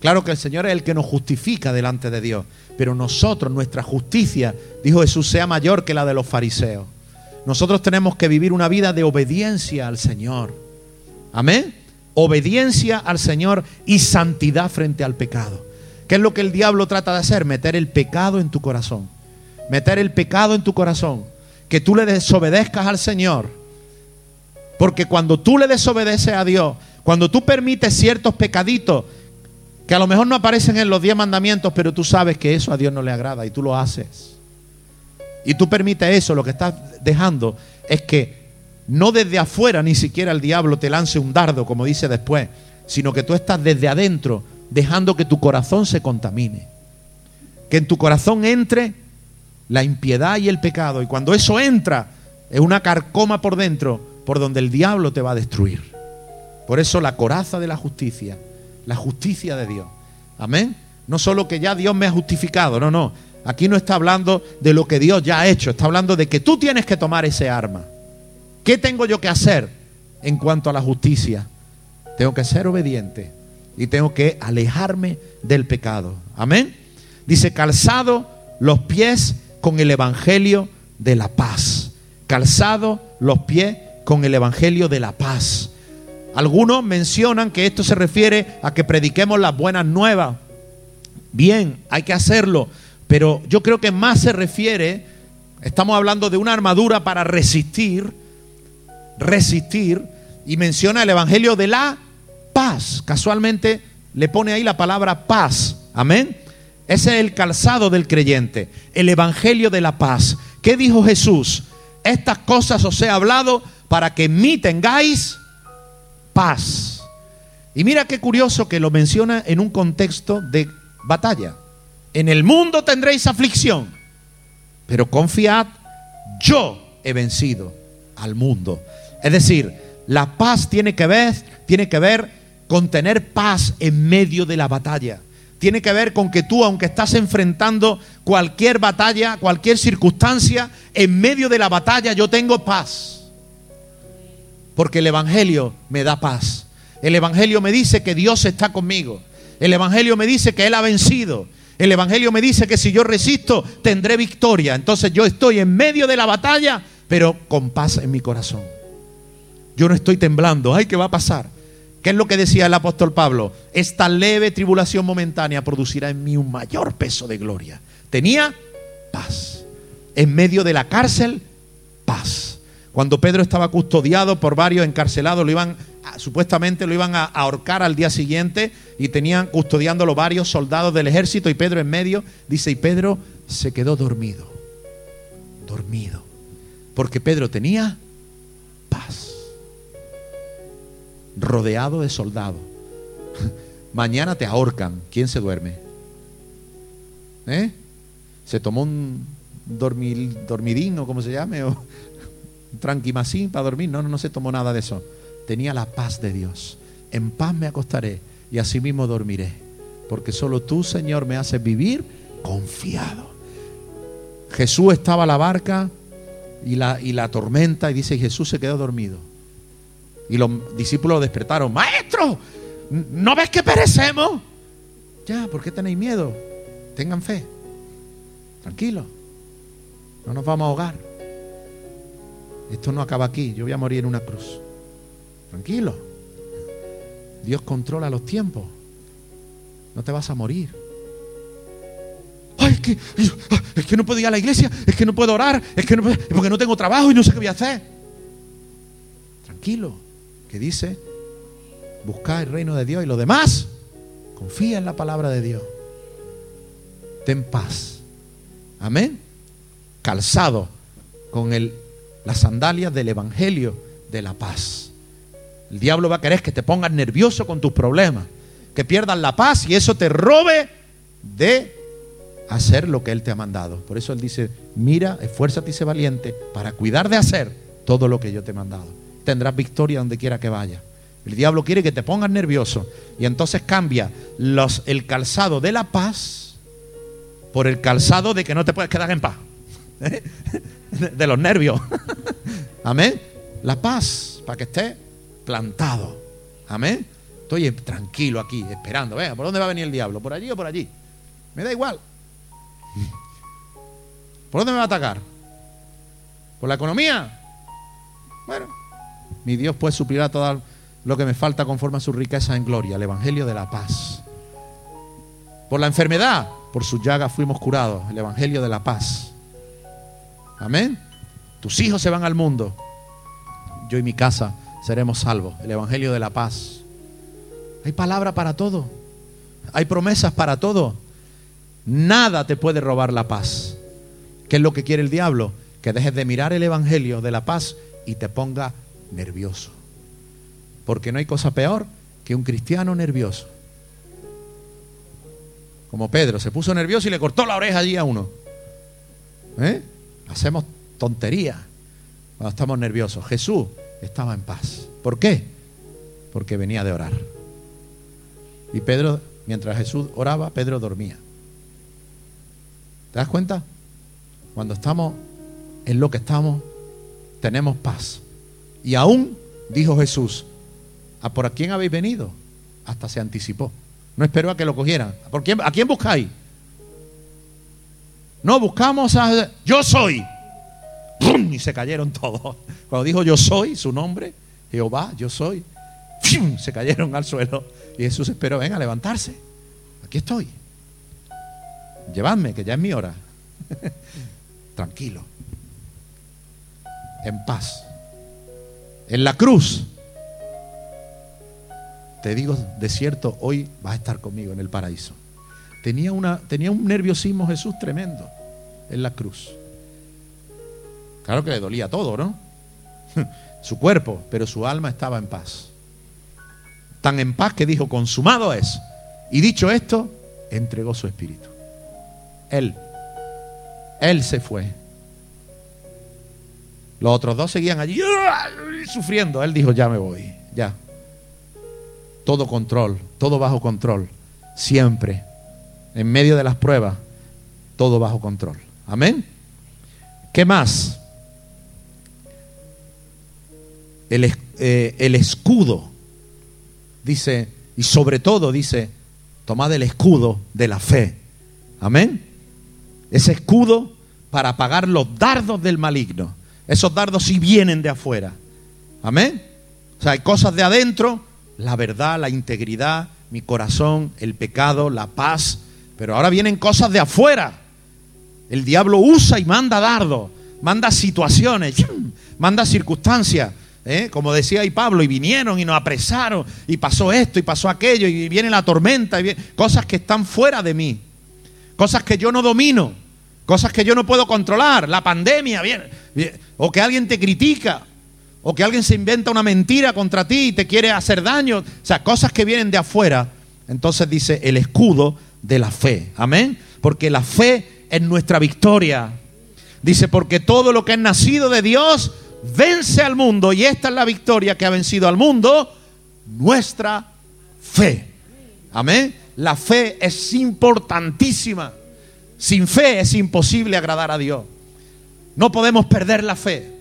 Claro que el Señor es el que nos justifica delante de Dios, pero nosotros, nuestra justicia, dijo Jesús, sea mayor que la de los fariseos. Nosotros tenemos que vivir una vida de obediencia al Señor. Amén. Obediencia al Señor y santidad frente al pecado. ¿Qué es lo que el diablo trata de hacer? Meter el pecado en tu corazón. Meter el pecado en tu corazón que tú le desobedezcas al Señor. Porque cuando tú le desobedeces a Dios, cuando tú permites ciertos pecaditos que a lo mejor no aparecen en los diez mandamientos, pero tú sabes que eso a Dios no le agrada y tú lo haces. Y tú permites eso, lo que estás dejando es que no desde afuera ni siquiera el diablo te lance un dardo, como dice después, sino que tú estás desde adentro dejando que tu corazón se contamine. Que en tu corazón entre la impiedad y el pecado. Y cuando eso entra, es una carcoma por dentro por donde el diablo te va a destruir. Por eso la coraza de la justicia, la justicia de Dios. Amén. No solo que ya Dios me ha justificado, no, no. Aquí no está hablando de lo que Dios ya ha hecho, está hablando de que tú tienes que tomar ese arma. ¿Qué tengo yo que hacer en cuanto a la justicia? Tengo que ser obediente y tengo que alejarme del pecado. Amén. Dice, calzado los pies con el Evangelio de la paz. Calzado los pies con el Evangelio de la paz. Algunos mencionan que esto se refiere a que prediquemos las buenas nuevas. Bien, hay que hacerlo, pero yo creo que más se refiere, estamos hablando de una armadura para resistir, resistir, y menciona el Evangelio de la paz. Casualmente le pone ahí la palabra paz. Amén. Ese es el calzado del creyente, el Evangelio de la paz. ¿Qué dijo Jesús? Estas cosas os he hablado para que en mí tengáis paz. Y mira qué curioso que lo menciona en un contexto de batalla. En el mundo tendréis aflicción, pero confiad, yo he vencido al mundo. Es decir, la paz tiene que ver, tiene que ver con tener paz en medio de la batalla tiene que ver con que tú, aunque estás enfrentando cualquier batalla, cualquier circunstancia, en medio de la batalla yo tengo paz. Porque el Evangelio me da paz. El Evangelio me dice que Dios está conmigo. El Evangelio me dice que Él ha vencido. El Evangelio me dice que si yo resisto, tendré victoria. Entonces yo estoy en medio de la batalla, pero con paz en mi corazón. Yo no estoy temblando. Ay, ¿qué va a pasar? ¿Qué es lo que decía el apóstol Pablo? Esta leve tribulación momentánea producirá en mí un mayor peso de gloria. Tenía paz. En medio de la cárcel, paz. Cuando Pedro estaba custodiado por varios encarcelados, lo iban supuestamente lo iban a ahorcar al día siguiente y tenían custodiándolo varios soldados del ejército y Pedro en medio, dice, y Pedro se quedó dormido. Dormido. Porque Pedro tenía paz rodeado de soldados. <laughs> Mañana te ahorcan. ¿Quién se duerme? ¿Eh? ¿Se tomó un dormil, dormidín o como se llame? ¿O un <laughs> tranquimacín para dormir? No, no, no se tomó nada de eso. Tenía la paz de Dios. En paz me acostaré y asimismo dormiré. Porque solo tú, Señor, me haces vivir confiado. Jesús estaba a la barca y la, y la tormenta y dice, Jesús se quedó dormido. Y los discípulos despertaron, maestro, ¿no ves que perecemos? Ya, ¿por qué tenéis miedo? Tengan fe. Tranquilo. No nos vamos a ahogar. Esto no acaba aquí. Yo voy a morir en una cruz. Tranquilo. Dios controla los tiempos. No te vas a morir. Ay, es que, es que no puedo ir a la iglesia, es que no puedo orar, es que no, porque no tengo trabajo y no sé qué voy a hacer. Tranquilo que dice, busca el reino de Dios y lo demás, confía en la palabra de Dios. Ten paz. Amén. Calzado con el, las sandalias del Evangelio de la paz. El diablo va a querer que te pongas nervioso con tus problemas, que pierdas la paz y eso te robe de hacer lo que Él te ha mandado. Por eso Él dice, mira, esfuérzate y sé valiente para cuidar de hacer todo lo que yo te he mandado tendrás victoria donde quiera que vaya. El diablo quiere que te pongas nervioso y entonces cambia los, el calzado de la paz por el calzado de que no te puedes quedar en paz. <laughs> De los nervios. <laughs> Amén. La paz para que estés plantado. Amén. Estoy tranquilo aquí, esperando. Venga, ¿por dónde va a venir el diablo? ¿Por allí o por allí? Me da igual. ¿Por dónde me va a atacar? ¿Por la economía? Bueno, mi Dios pues suplirá todo lo que me falta conforme a su riqueza en gloria, el Evangelio de la paz. Por la enfermedad, por su llaga fuimos curados, el Evangelio de la paz. Amén. Tus hijos se van al mundo, yo y mi casa seremos salvos, el Evangelio de la paz. Hay palabra para todo, hay promesas para todo. Nada te puede robar la paz. ¿Qué es lo que quiere el diablo? Que dejes de mirar el Evangelio de la paz y te ponga nervioso. Porque no hay cosa peor que un cristiano nervioso. Como Pedro, se puso nervioso y le cortó la oreja allí a uno. ¿Eh? Hacemos tonterías cuando estamos nerviosos. Jesús estaba en paz. ¿Por qué? Porque venía de orar. Y Pedro, mientras Jesús oraba, Pedro dormía. ¿Te das cuenta? Cuando estamos en lo que estamos, tenemos paz. Y aún, dijo Jesús, ¿a por quién habéis venido? Hasta se anticipó. No esperó a que lo cogieran. ¿Por quién, ¿A quién buscáis? No, buscamos a... Yo soy. Y se cayeron todos. Cuando dijo yo soy, su nombre, Jehová, yo soy. Se cayeron al suelo. Y Jesús esperó, ven a levantarse. Aquí estoy. Llevadme, que ya es mi hora. <laughs> Tranquilo. En paz en la cruz, te digo de cierto, hoy vas a estar conmigo en el paraíso. Tenía, una, tenía un nerviosismo Jesús tremendo en la cruz. Claro que le dolía todo, ¿no? <laughs> su cuerpo, pero su alma estaba en paz. Tan en paz que dijo, consumado es. Y dicho esto, entregó su espíritu. Él, él se fue los otros dos seguían allí sufriendo. Él dijo, ya me voy, ya. Todo control, todo bajo control. Siempre. En medio de las pruebas, todo bajo control. Amén. ¿Qué más? El, eh, el escudo. Dice, y sobre todo dice, tomad el escudo de la fe. Amén. Ese escudo para apagar los dardos del maligno. Esos dardos sí vienen de afuera. Amén. O sea, hay cosas de adentro la verdad, la integridad, mi corazón, el pecado, la paz. Pero ahora vienen cosas de afuera. El diablo usa y manda dardo, manda situaciones, manda circunstancias. ¿eh? Como decía ahí Pablo, y vinieron y nos apresaron, y pasó esto y pasó aquello, y viene la tormenta, y cosas que están fuera de mí, cosas que yo no domino, cosas que yo no puedo controlar, la pandemia, o que alguien te critica, o que alguien se inventa una mentira contra ti y te quiere hacer daño, o sea, cosas que vienen de afuera. Entonces dice el escudo de la fe, amén, porque la fe es nuestra victoria. Dice, porque todo lo que es nacido de Dios vence al mundo y esta es la victoria que ha vencido al mundo, nuestra fe. Amén. La fe es importantísima. Sin fe es imposible agradar a Dios. No podemos perder la fe,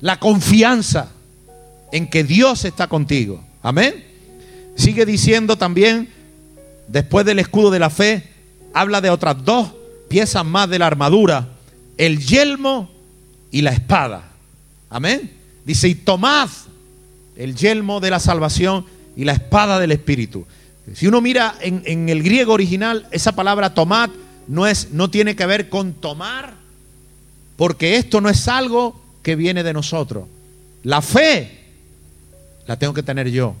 la confianza en que Dios está contigo. Amén. Sigue diciendo también, después del escudo de la fe, habla de otras dos piezas más de la armadura, el yelmo y la espada. Amén. Dice, y tomad el yelmo de la salvación y la espada del Espíritu. Si uno mira en, el griego original, esa palabra tomad no, es, no tiene que ver con tomar, porque esto no es algo que viene de nosotros. La fe la tengo que tener yo.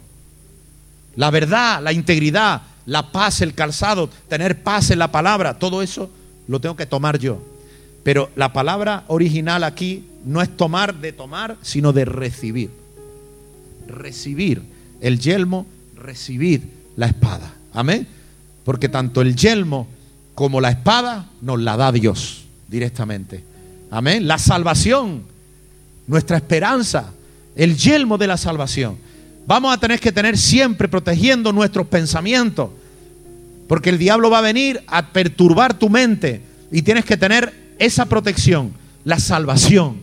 La verdad, la integridad, la paz, el calzado, tener paz en la palabra, todo eso lo tengo que tomar yo. Pero la palabra original aquí no es tomar de tomar, sino de recibir. Recibir el yelmo, recibir la espada. Amén. Porque tanto el yelmo como la espada nos la da Dios directamente. Amén. La salvación, nuestra esperanza, el yelmo de la salvación. Vamos a tener que tener siempre protegiendo nuestros pensamientos. Porque el diablo va a venir a perturbar tu mente. Y tienes que tener esa protección, la salvación.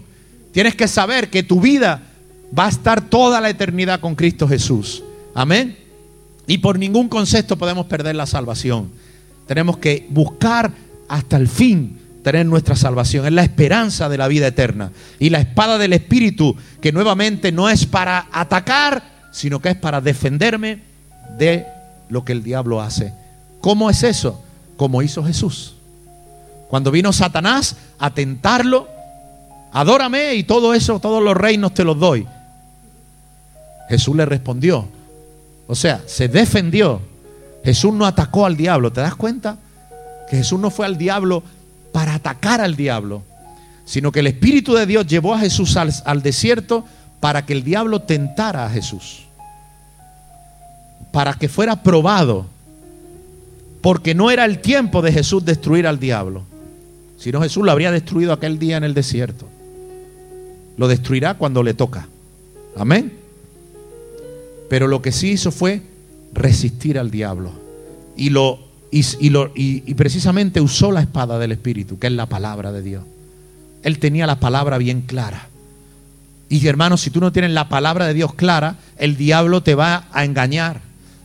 Tienes que saber que tu vida va a estar toda la eternidad con Cristo Jesús. Amén. Y por ningún concepto podemos perder la salvación. Tenemos que buscar hasta el fin tener nuestra salvación. Es la esperanza de la vida eterna. Y la espada del Espíritu, que nuevamente no es para atacar, sino que es para defenderme de lo que el diablo hace. ¿Cómo es eso? Como hizo Jesús. Cuando vino Satanás a tentarlo, adórame y todo eso, todos los reinos te los doy. Jesús le respondió. O sea, se defendió. Jesús no atacó al diablo. ¿Te das cuenta? Que Jesús no fue al diablo para atacar al diablo, sino que el Espíritu de Dios llevó a Jesús al, desierto para que el diablo tentara a Jesús. Para que fuera probado. Porque no era el tiempo de Jesús destruir al diablo. sino Jesús lo habría destruido aquel día en el desierto lo destruirá cuando le toca. Amén. Pero lo que sí hizo fue resistir al diablo. Y, lo, y, precisamente usó la espada del Espíritu, que es la palabra de Dios. Él tenía la palabra bien clara. Y hermanos, si tú no tienes la palabra de Dios clara, el diablo te va a engañar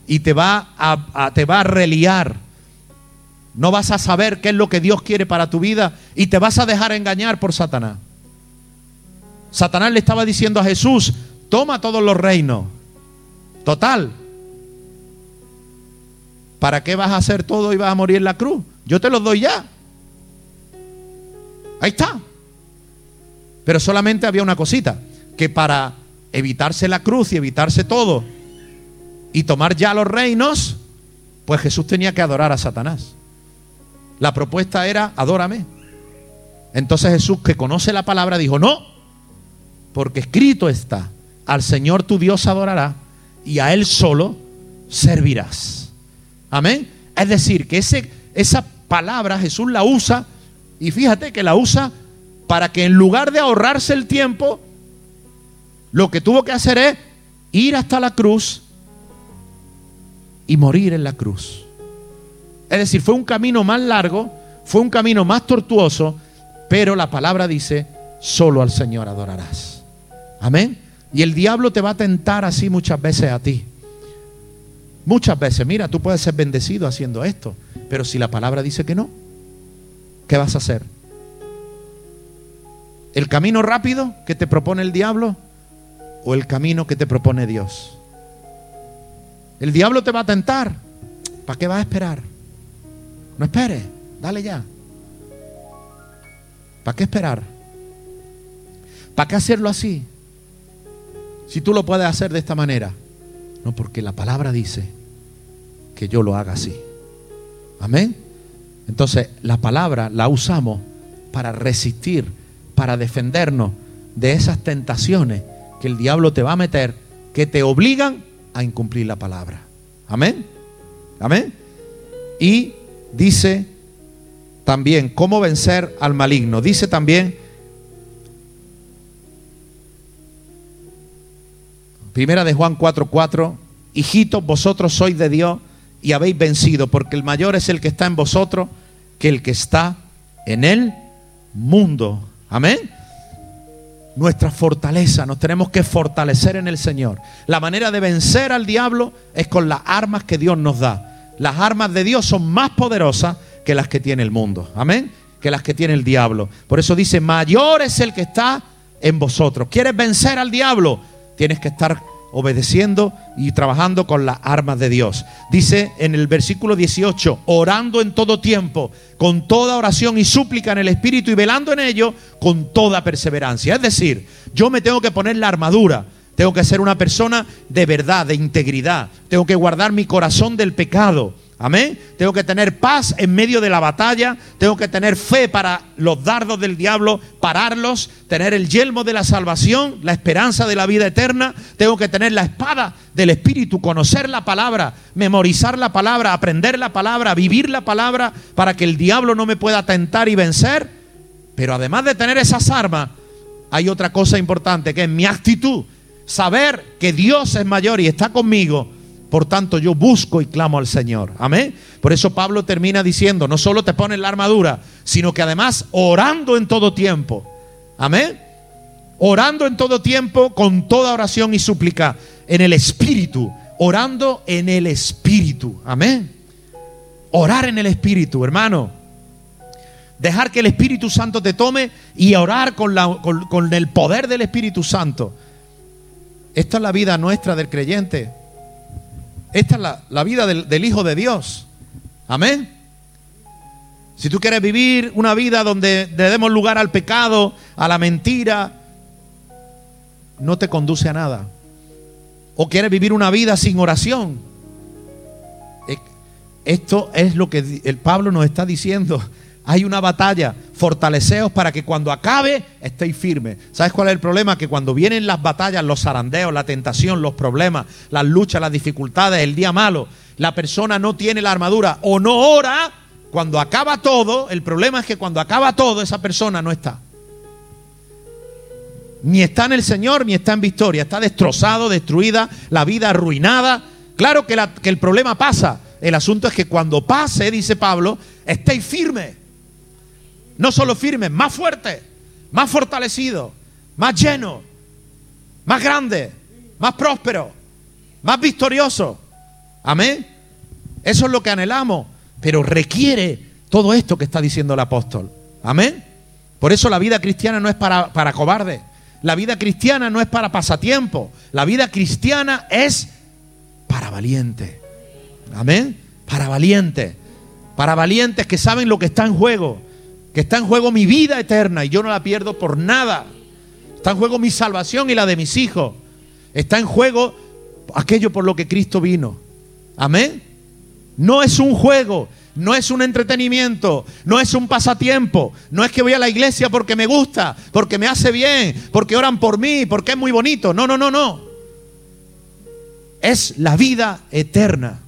y te va a, te va a reliar. No vas a saber qué es lo que Dios quiere para tu vida y te vas a dejar engañar por Satanás. Satanás le estaba diciendo a Jesús, toma todos los reinos. Total. ¿Para qué vas a hacer todo y vas a morir en la cruz? Yo te los doy ya. Ahí está. Pero solamente había una cosita, que para evitarse la cruz y evitarse todo y tomar ya los reinos, pues Jesús tenía que adorar a Satanás. La propuesta era, adórame. Entonces Jesús, que conoce la palabra, dijo, no, porque escrito está, al Señor tu Dios adorará y a Él solo servirás. Amén. Es decir, que ese, esa palabra Jesús la usa y fíjate que la usa para que en lugar de ahorrarse el tiempo, lo que tuvo que hacer es ir hasta la cruz y morir en la cruz. Es decir, fue un camino más largo, fue un camino más tortuoso, pero la palabra dice, solo al Señor adorarás. Amén. Y el diablo te va a tentar así muchas veces a ti. Muchas veces, mira, tú puedes ser bendecido haciendo esto, pero si la palabra dice que no, ¿qué vas a hacer? ¿El camino rápido que te propone el diablo o el camino que te propone Dios? El diablo te va a tentar. ¿Para qué vas a esperar? No esperes, dale ya. ¿Para qué esperar? ¿Para qué hacerlo así? Si tú lo puedes hacer de esta manera. No, porque la palabra dice que yo lo haga así. Amén. Entonces, la palabra la usamos para resistir, para defendernos de esas tentaciones que el diablo te va a meter, que te obligan a incumplir la palabra. Amén. Amén. Y dice también cómo vencer al maligno. Dice también, primera de Juan 4:4, hijitos, vosotros sois de Dios y habéis vencido, porque el mayor es el que está en vosotros que el que está en el mundo. Amén. Nuestra fortaleza, nos tenemos que fortalecer en el Señor. La manera de vencer al diablo es con las armas que Dios nos da. Las armas de Dios son más poderosas que las que tiene el mundo. Amén. Que las que tiene el diablo. Por eso dice, mayor es el que está en vosotros. ¿Quieres vencer al diablo? Tienes que estar obedeciendo y trabajando con las armas de Dios. Dice en el versículo 18, orando en todo tiempo, con toda oración y súplica en el Espíritu y velando en ello con toda perseverancia. Es decir, yo me tengo que poner la armadura. Tengo que ser una persona de verdad, de integridad. Tengo que guardar mi corazón del pecado. Amén. Tengo que tener paz en medio de la batalla. Tengo que tener fe para los dardos del diablo, pararlos. Tener el yelmo de la salvación, la esperanza de la vida eterna. Tengo que tener la espada del Espíritu, conocer la palabra, memorizar la palabra, aprender la palabra, vivir la palabra para que el diablo no me pueda tentar y vencer. Pero además de tener esas armas, hay otra cosa importante que es mi actitud. Saber que Dios es mayor y está conmigo por tanto, yo busco y clamo al Señor. Amén. Por eso Pablo termina diciendo, no solo te pones la armadura, sino que además orando en todo tiempo. Amén. Orando en todo tiempo con toda oración y súplica en el Espíritu. Orando en el Espíritu. Amén. Orar en el Espíritu, hermano. Dejar que el Espíritu Santo te tome y orar con, con el poder del Espíritu Santo. Esta es la vida nuestra del creyente. Esta es la, vida del, Hijo de Dios. Amén. Si tú quieres vivir una vida donde le demos lugar al pecado, a la mentira, no te conduce a nada. O quieres vivir una vida sin oración. Esto es lo que el Pablo nos está diciendo. Hay una batalla. Fortaleceos para que cuando acabe estéis firmes. ¿Sabes cuál es el problema? Que cuando vienen las batallas, los zarandeos, la tentación, los problemas, las luchas, las dificultades, el día malo, la persona no tiene la armadura o no ora, cuando acaba todo, el problema es que cuando acaba todo, esa persona no está. Ni está en el Señor, ni está en victoria. Está destrozado, destruida, la vida arruinada. Claro que, que el problema pasa. El asunto es que cuando pase, dice Pablo, estéis firmes. No solo firme, más fuerte, más fortalecido, más lleno, más grande, más próspero, más victorioso. Amén. Eso es lo que anhelamos, pero requiere todo esto que está diciendo el apóstol. Amén. Por eso la vida cristiana no es para, para. La vida cristiana no es para pasatiempo. La vida cristiana es para valientes. Amén. Para valientes. Para valientes que saben lo que está en juego que está en juego mi vida eterna y yo no la pierdo por nada. Está en juego mi salvación y la de mis hijos. Está en juego aquello por lo que Cristo vino. Amén. No es un juego, no es un entretenimiento, no es un pasatiempo, no es que voy a la iglesia porque me gusta, porque me hace bien, porque oran por mí, porque es muy bonito. No, no, no, no. Es la vida eterna.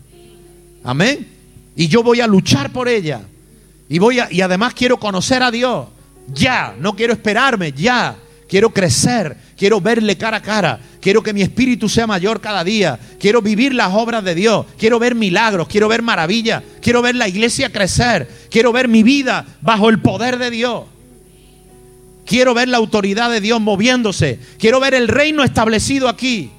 Amén. Y yo voy a luchar por ella. Y, voy y además quiero conocer a Dios. Ya, no quiero esperarme, ya. Quiero crecer, quiero verle cara a cara, quiero que mi espíritu sea mayor cada día, quiero vivir las obras de Dios, quiero ver milagros, quiero ver maravillas, quiero ver la iglesia crecer, quiero ver mi vida bajo el poder de Dios. Quiero ver la autoridad de Dios moviéndose, quiero ver el reino establecido aquí.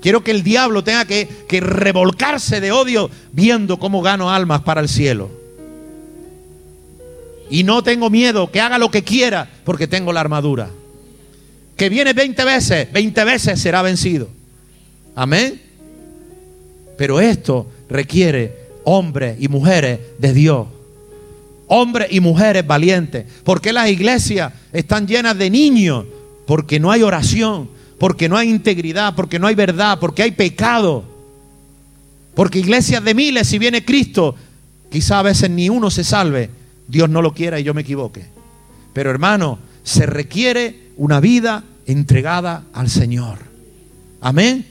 Quiero que el diablo tenga que, que revolcarse de odio viendo cómo gano almas para el cielo. Y no tengo miedo, que haga lo que quiera, porque tengo la armadura. Que viene 20 veces, 20 veces será vencido. Amén. Pero esto requiere hombres y mujeres de Dios. Hombres y mujeres valientes. ¿Por qué las iglesias están llenas de niños? Porque no hay oración, porque no hay integridad, porque no hay verdad, porque hay pecado. Porque iglesias de miles, si viene Cristo, quizá a veces ni uno se salve. Dios no lo quiera y yo me equivoque. Pero hermano, se requiere una vida entregada al Señor. Amén.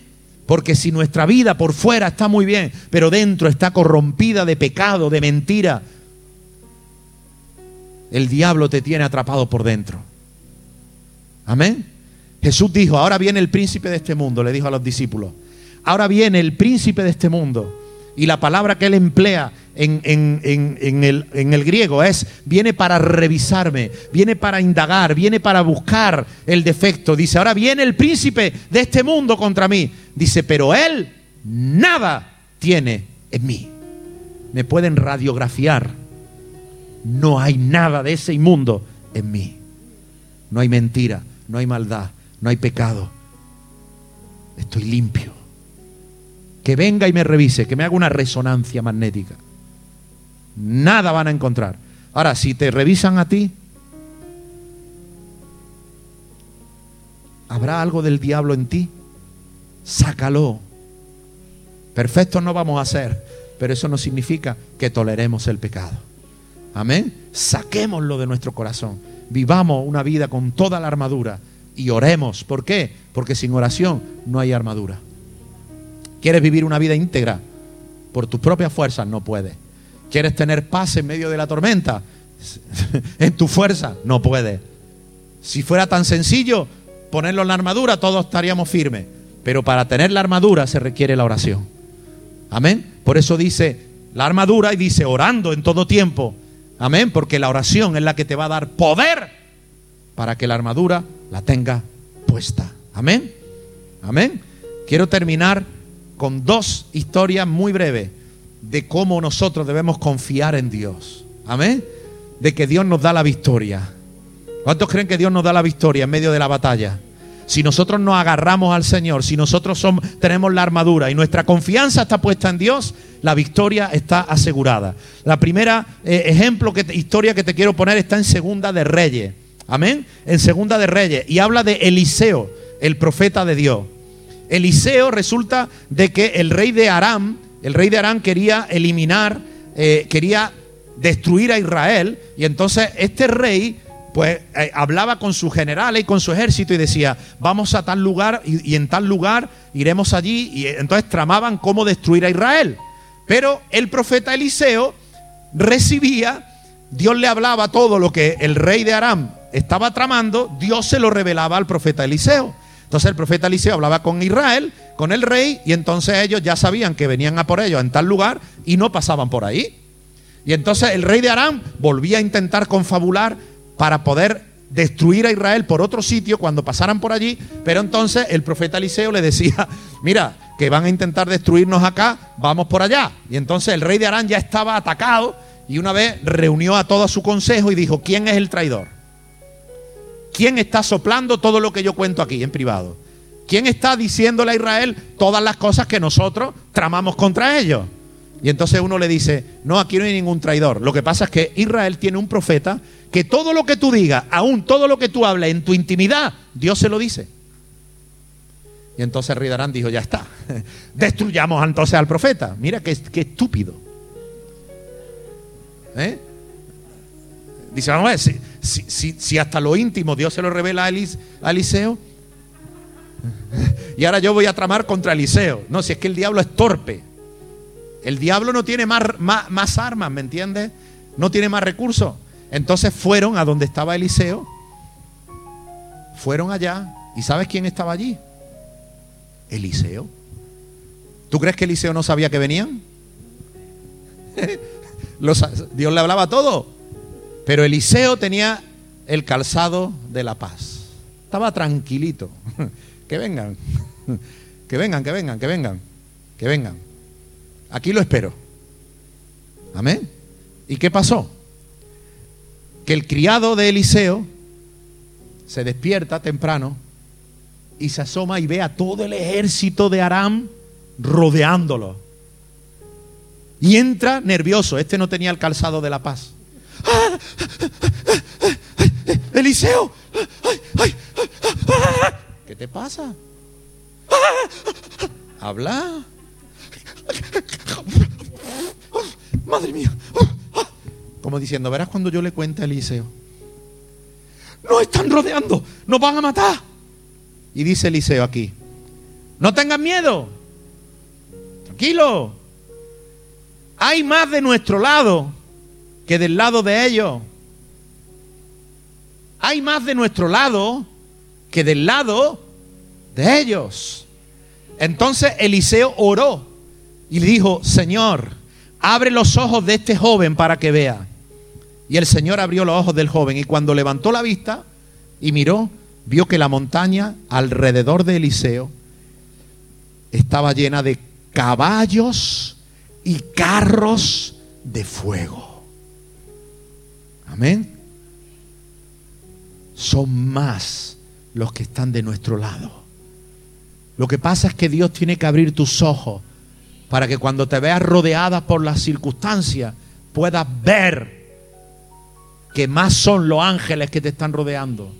Porque si nuestra vida por fuera está muy bien, pero dentro está corrompida de pecado, de mentira, el diablo te tiene atrapado por dentro. Amén. Jesús dijo, ahora viene el príncipe de este mundo, le dijo a los discípulos. Ahora viene el príncipe de este mundo. Y la palabra que él emplea en, el, griego es, viene para revisarme, viene para indagar, viene para buscar el defecto. Dice, ahora viene el príncipe de este mundo contra mí. Dice, pero él nada tiene en mí. Me pueden radiografiar. No hay nada de ese inmundo en mí. No hay mentira, no hay maldad, no hay pecado. Estoy limpio. Que venga y me revise, que me haga una resonancia magnética. Nada van a encontrar. Ahora, si te revisan a ti, ¿habrá algo del diablo en ti? Sácalo. Perfectos no vamos a ser, pero eso no significa que toleremos el pecado. Amén. Saquémoslo de nuestro corazón. Vivamos una vida con toda la armadura y oremos. ¿Por qué? Porque sin oración no hay armadura. ¿Quieres vivir una vida íntegra? Por tus propias fuerzas no puedes. ¿Quieres tener paz en medio de la tormenta? <laughs> en tu fuerza no puedes. Si fuera tan sencillo ponerlo en la armadura, todos estaríamos firmes. Pero para tener la armadura se requiere la oración. Amén. Por eso dice la armadura y dice orando en todo tiempo. Amén. Porque la oración es la que te va a dar poder para que la armadura la tenga puesta. Amén. Amén. Quiero terminar con dos historias muy breves de cómo nosotros debemos confiar en Dios. Amén. De que Dios nos da la victoria. ¿Cuántos creen que Dios nos da la victoria en medio de la batalla? Si nosotros nos agarramos al Señor, si nosotros somos, tenemos la armadura y nuestra confianza está puesta en Dios, la victoria está asegurada. La primera eh, ejemplo, que, historia que te quiero poner está en Segunda de Reyes. Amén. En Segunda de Reyes. Y habla de Eliseo, el profeta de Dios. Eliseo resulta de que el rey de Aram, el rey de Aram quería eliminar, eh, quería destruir a Israel. Y entonces este rey pues eh, hablaba con sus generales y con su ejército y decía, vamos a tal lugar y, y, en tal lugar iremos allí. Y entonces tramaban cómo destruir a Israel. Pero el profeta Eliseo recibía, Dios le hablaba todo lo que el rey de Aram estaba tramando, Dios se lo revelaba al profeta Eliseo. Entonces el profeta Eliseo hablaba con Israel, con el rey, y entonces ellos ya sabían que venían a por ellos en tal lugar y no pasaban por ahí. Y entonces el rey de Aram volvía a intentar confabular para poder destruir a Israel por otro sitio cuando pasaran por allí, pero entonces el profeta Eliseo le decía, <laughs> mira, que van a intentar destruirnos acá, vamos por allá. Y entonces el rey de Aram ya estaba atacado y una vez reunió a todo su consejo y dijo, ¿quién es el traidor? ¿Quién está soplando todo lo que yo cuento aquí en privado? ¿Quién está diciéndole a Israel todas las cosas que nosotros tramamos contra ellos? Y entonces uno le dice, no, aquí no hay ningún traidor. Lo que pasa es que Israel tiene un profeta que todo lo que tú digas, aún todo lo que tú hables en tu intimidad, Dios se lo dice. Y entonces Ridarán dijo, ya está, <laughs> destruyamos entonces al profeta. Mira qué, qué estúpido. ¿Eh? Dice, vamos a ver, si, hasta lo íntimo Dios se lo revela a, Eliseo, <laughs> y ahora yo voy a tramar contra Eliseo. No, si es que el diablo es torpe. El diablo no tiene más, más, armas, ¿me entiendes? No tiene más recursos. Entonces fueron a donde estaba Eliseo. Fueron allá. ¿Y sabes quién estaba allí? Eliseo. ¿Tú crees que Eliseo no sabía que venían? <laughs> Dios le hablaba todo. Pero Eliseo tenía el calzado de la paz. Estaba tranquilito. <laughs> Que vengan, <laughs> que vengan, que vengan, que vengan, que vengan. Aquí lo espero. Amén. ¿Y qué pasó? Que el criado de Eliseo se despierta temprano y se asoma y ve a todo el ejército de Aram rodeándolo. Y entra nervioso. Este no tenía el calzado de la paz. Eliseo, ¿qué te pasa? Habla. Madre mía. Como diciendo, verás cuando yo le cuente a Eliseo. Nos están rodeando, nos van a matar. Y dice Eliseo aquí, no tengan miedo. Tranquilo. Hay más de nuestro lado que del lado de ellos. Hay más de nuestro lado que del lado de ellos. Entonces Eliseo oró y le dijo, Señor, abre los ojos de este joven para que vea. Y el Señor abrió los ojos del joven y cuando levantó la vista y miró, vio que la montaña alrededor de Eliseo estaba llena de caballos y carros de fuego. Amén. Son más los que están de nuestro lado. Lo que pasa es que Dios tiene que abrir tus ojos para que cuando te veas rodeada por las circunstancias puedas ver que más son los ángeles que te están rodeando,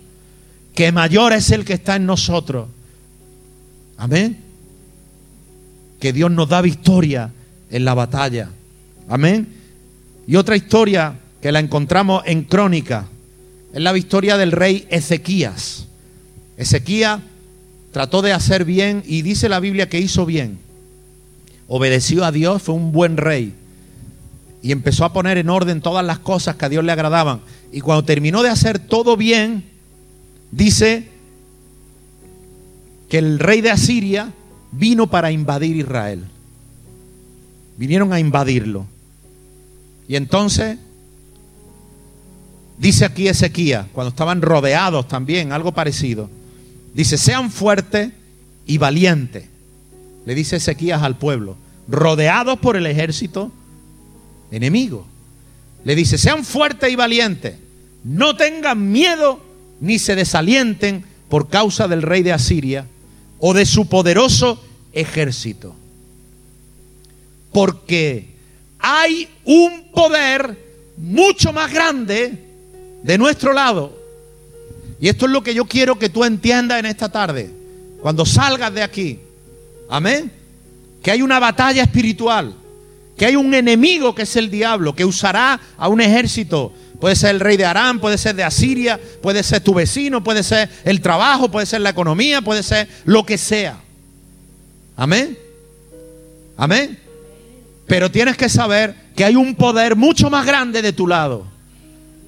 que mayor es el que está en nosotros. Amén. Que Dios nos da victoria en la batalla. Amén. Y otra historia que la encontramos en Crónica es la victoria del rey Ezequías. Ezequías trató de hacer bien y dice la Biblia que hizo bien. Obedeció a Dios, fue un buen rey. Y empezó a poner en orden todas las cosas que a Dios le agradaban. Y cuando terminó de hacer todo bien, dice que el rey de Asiria vino para invadir Israel. Vinieron a invadirlo. Y entonces, dice aquí Ezequiel, cuando estaban rodeados también, algo parecido, dice, sean fuertes y valientes, le dice Ezequías al pueblo, rodeados por el ejército enemigo. Le dice, sean fuertes y valientes, no tengan miedo ni se desalienten por causa del rey de Asiria o de su poderoso ejército. Porque hay un poder mucho más grande de nuestro lado. Y esto es lo que yo quiero que tú entiendas en esta tarde, cuando salgas de aquí. Amén. Que hay una batalla espiritual, que hay un enemigo que es el diablo, que usará a un ejército Puede ser el rey de Aram, puede ser de Asiria, puede ser tu vecino, puede ser el trabajo, puede ser la economía, puede ser lo que sea. Amén. Amén. Pero tienes que saber que hay un poder mucho más grande de tu lado.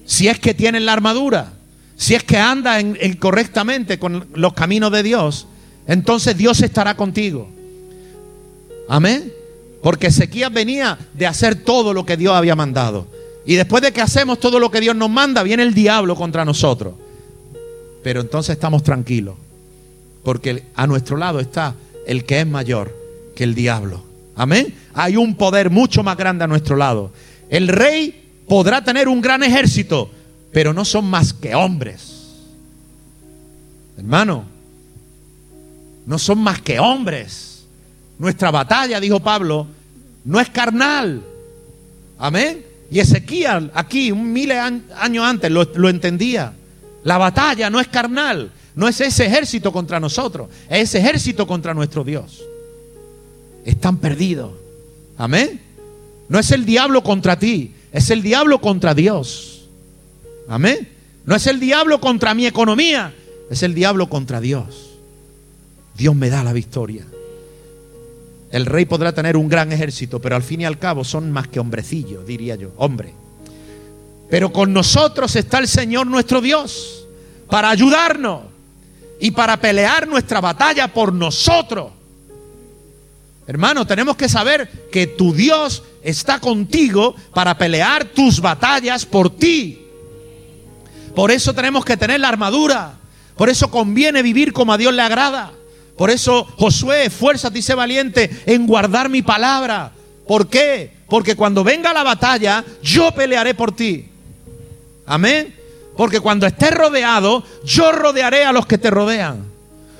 Si es que tienes la armadura, si es que andas correctamente con los caminos de Dios, entonces Dios estará contigo. Amén. Porque Ezequías venía de hacer todo lo que Dios había mandado. Y después de que hacemos todo lo que Dios nos manda, viene el diablo contra nosotros. Pero entonces estamos tranquilos. Porque a nuestro lado está el que es mayor que el diablo. Amén. Hay un poder mucho más grande a nuestro lado. El rey podrá tener un gran ejército, pero no son más que hombres. Hermano, no son más que hombres. Nuestra batalla, dijo Pablo, no es carnal. Amén. Y Ezequiel, aquí, un miles años antes, lo, lo entendía. La batalla no es carnal, no es ese ejército contra nosotros, es ese ejército contra nuestro Dios. Están perdidos. Amén. No es el diablo contra ti, es el diablo contra Dios. Amén. No es el diablo contra mi economía, es el diablo contra Dios. Dios me da la victoria. El rey podrá tener un gran ejército, pero al fin y al cabo son más que hombrecillos, diría yo, hombre. Pero con nosotros está el Señor nuestro Dios para ayudarnos y para pelear nuestra batalla por nosotros. Hermano, tenemos que saber que tu Dios está contigo para pelear tus batallas por ti. Por eso tenemos que tener la armadura. Por eso conviene vivir como a Dios le agrada. Por eso, Josué, y sé valiente en guardar mi palabra. ¿Por qué? Porque cuando venga la batalla, yo pelearé por ti. Amén. Porque cuando estés rodeado, yo rodearé a los que te rodean.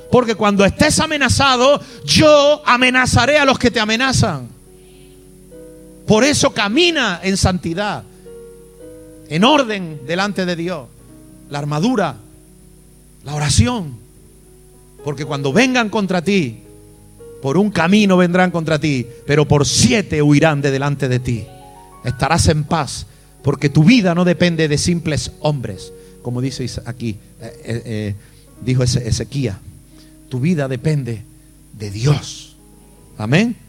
Porque cuando estés amenazado, yo amenazaré a los que te amenazan. Por eso camina en santidad, en orden delante de Dios. La armadura, la oración. Porque cuando vengan contra ti, por un camino vendrán contra ti, pero por siete huirán de delante de ti. Estarás en paz, porque tu vida no depende de simples hombres, como dice aquí, eh, eh, eh, dijo Ezequiel. Tu vida depende de Dios. Amén.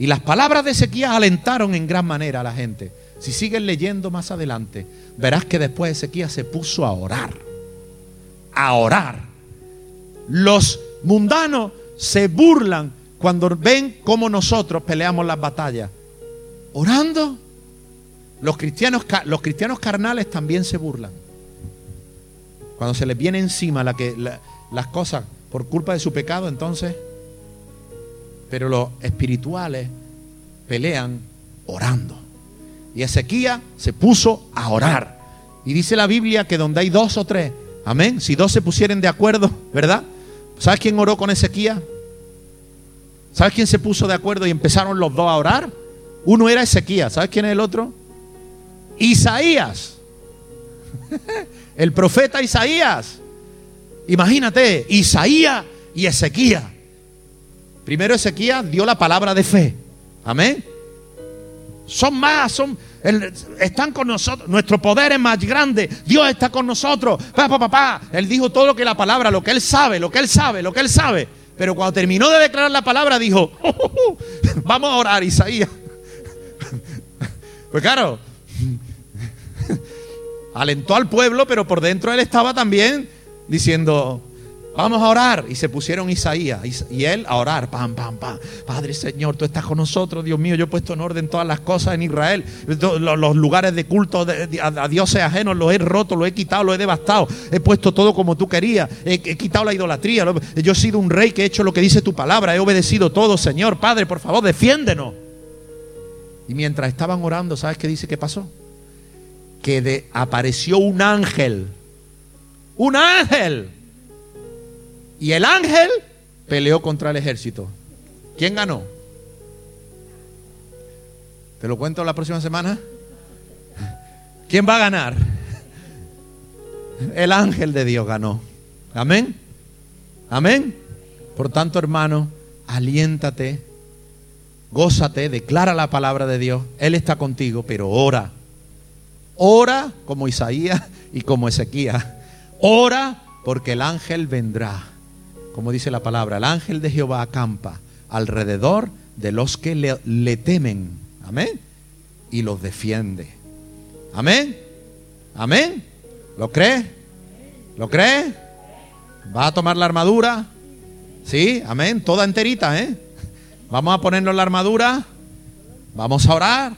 Y las palabras de Ezequiel alentaron en gran manera a la gente. Si sigues leyendo más adelante, verás que después Ezequiel se puso a orar. A orar. Los mundanos se burlan cuando ven cómo nosotros peleamos las batallas. Orando. Los cristianos, los cristianos carnales también se burlan. Cuando se les viene encima la que, las cosas por culpa de su pecado, entonces pero los espirituales pelean orando. Y Ezequiel se puso a orar. Y dice la Biblia que donde hay dos o tres, amén, si dos se pusieren de acuerdo, ¿verdad? ¿Sabes quién oró con Ezequiel? ¿Sabes quién se puso de acuerdo y empezaron los dos a orar? Uno era Ezequiel, ¿sabes quién es el otro? Isaías. <laughs> el profeta Isaías. Imagínate, Isaías y Ezequiel. Primero Ezequiel dio la palabra de fe. Amén. Son más, son, están con nosotros. Nuestro poder es más grande. Dios está con nosotros. Papá, papá, Él dijo todo lo que la palabra, lo que Él sabe, lo que Él sabe, lo que Él sabe. Pero cuando terminó de declarar la palabra, dijo: oh, oh, oh, <laughs> Vamos a orar, Isaías. Pues claro, alentó al pueblo, pero por dentro él estaba también diciendo: Vamos a orar. Y se pusieron Isaías y él a orar. Pam, pam, pam. Padre Señor, tú estás con nosotros, Dios mío. Yo he puesto en orden todas las cosas en Israel. Los lugares de culto a dioses ajenos los he roto, los he quitado, los he devastado. He puesto todo como tú querías. He, quitado la idolatría. Yo he sido un rey que he hecho lo que dice tu palabra. He obedecido todo, Señor. Padre, por favor, defiéndenos. Y mientras estaban orando, ¿sabes qué dice que pasó? Que apareció un ángel. Un ángel y el ángel peleó contra el ejército. ¿Quién ganó? ¿Te lo cuento la próxima semana? ¿Quién va a ganar? El ángel de Dios ganó. Amén. Amén. Por tanto, hermano, aliéntate, gózate, declara la palabra de Dios. Él está contigo, pero ora. Ora como Isaías y como Ezequías. Ora porque el ángel vendrá como dice la palabra, el ángel de Jehová acampa alrededor de los que le, temen. Amén. Y los defiende. Amén. Amén. ¿Lo cree? ¿Lo cree? ¿Va a tomar la armadura? Sí, amén. Toda enterita, ¿eh? Vamos a ponernos la armadura. Vamos a orar.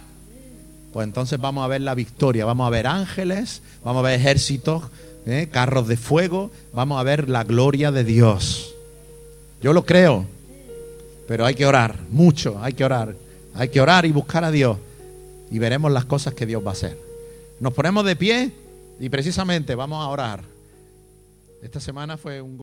Pues entonces vamos a ver la victoria. Vamos a ver ángeles. Vamos a ver ejércitos ¿eh? carros de fuego, vamos a ver la gloria de Dios. Yo lo creo, pero hay que orar, mucho, hay que orar. Hay que orar y buscar a Dios y veremos las cosas que Dios va a hacer. Nos ponemos de pie y precisamente vamos a orar. Esta semana fue un...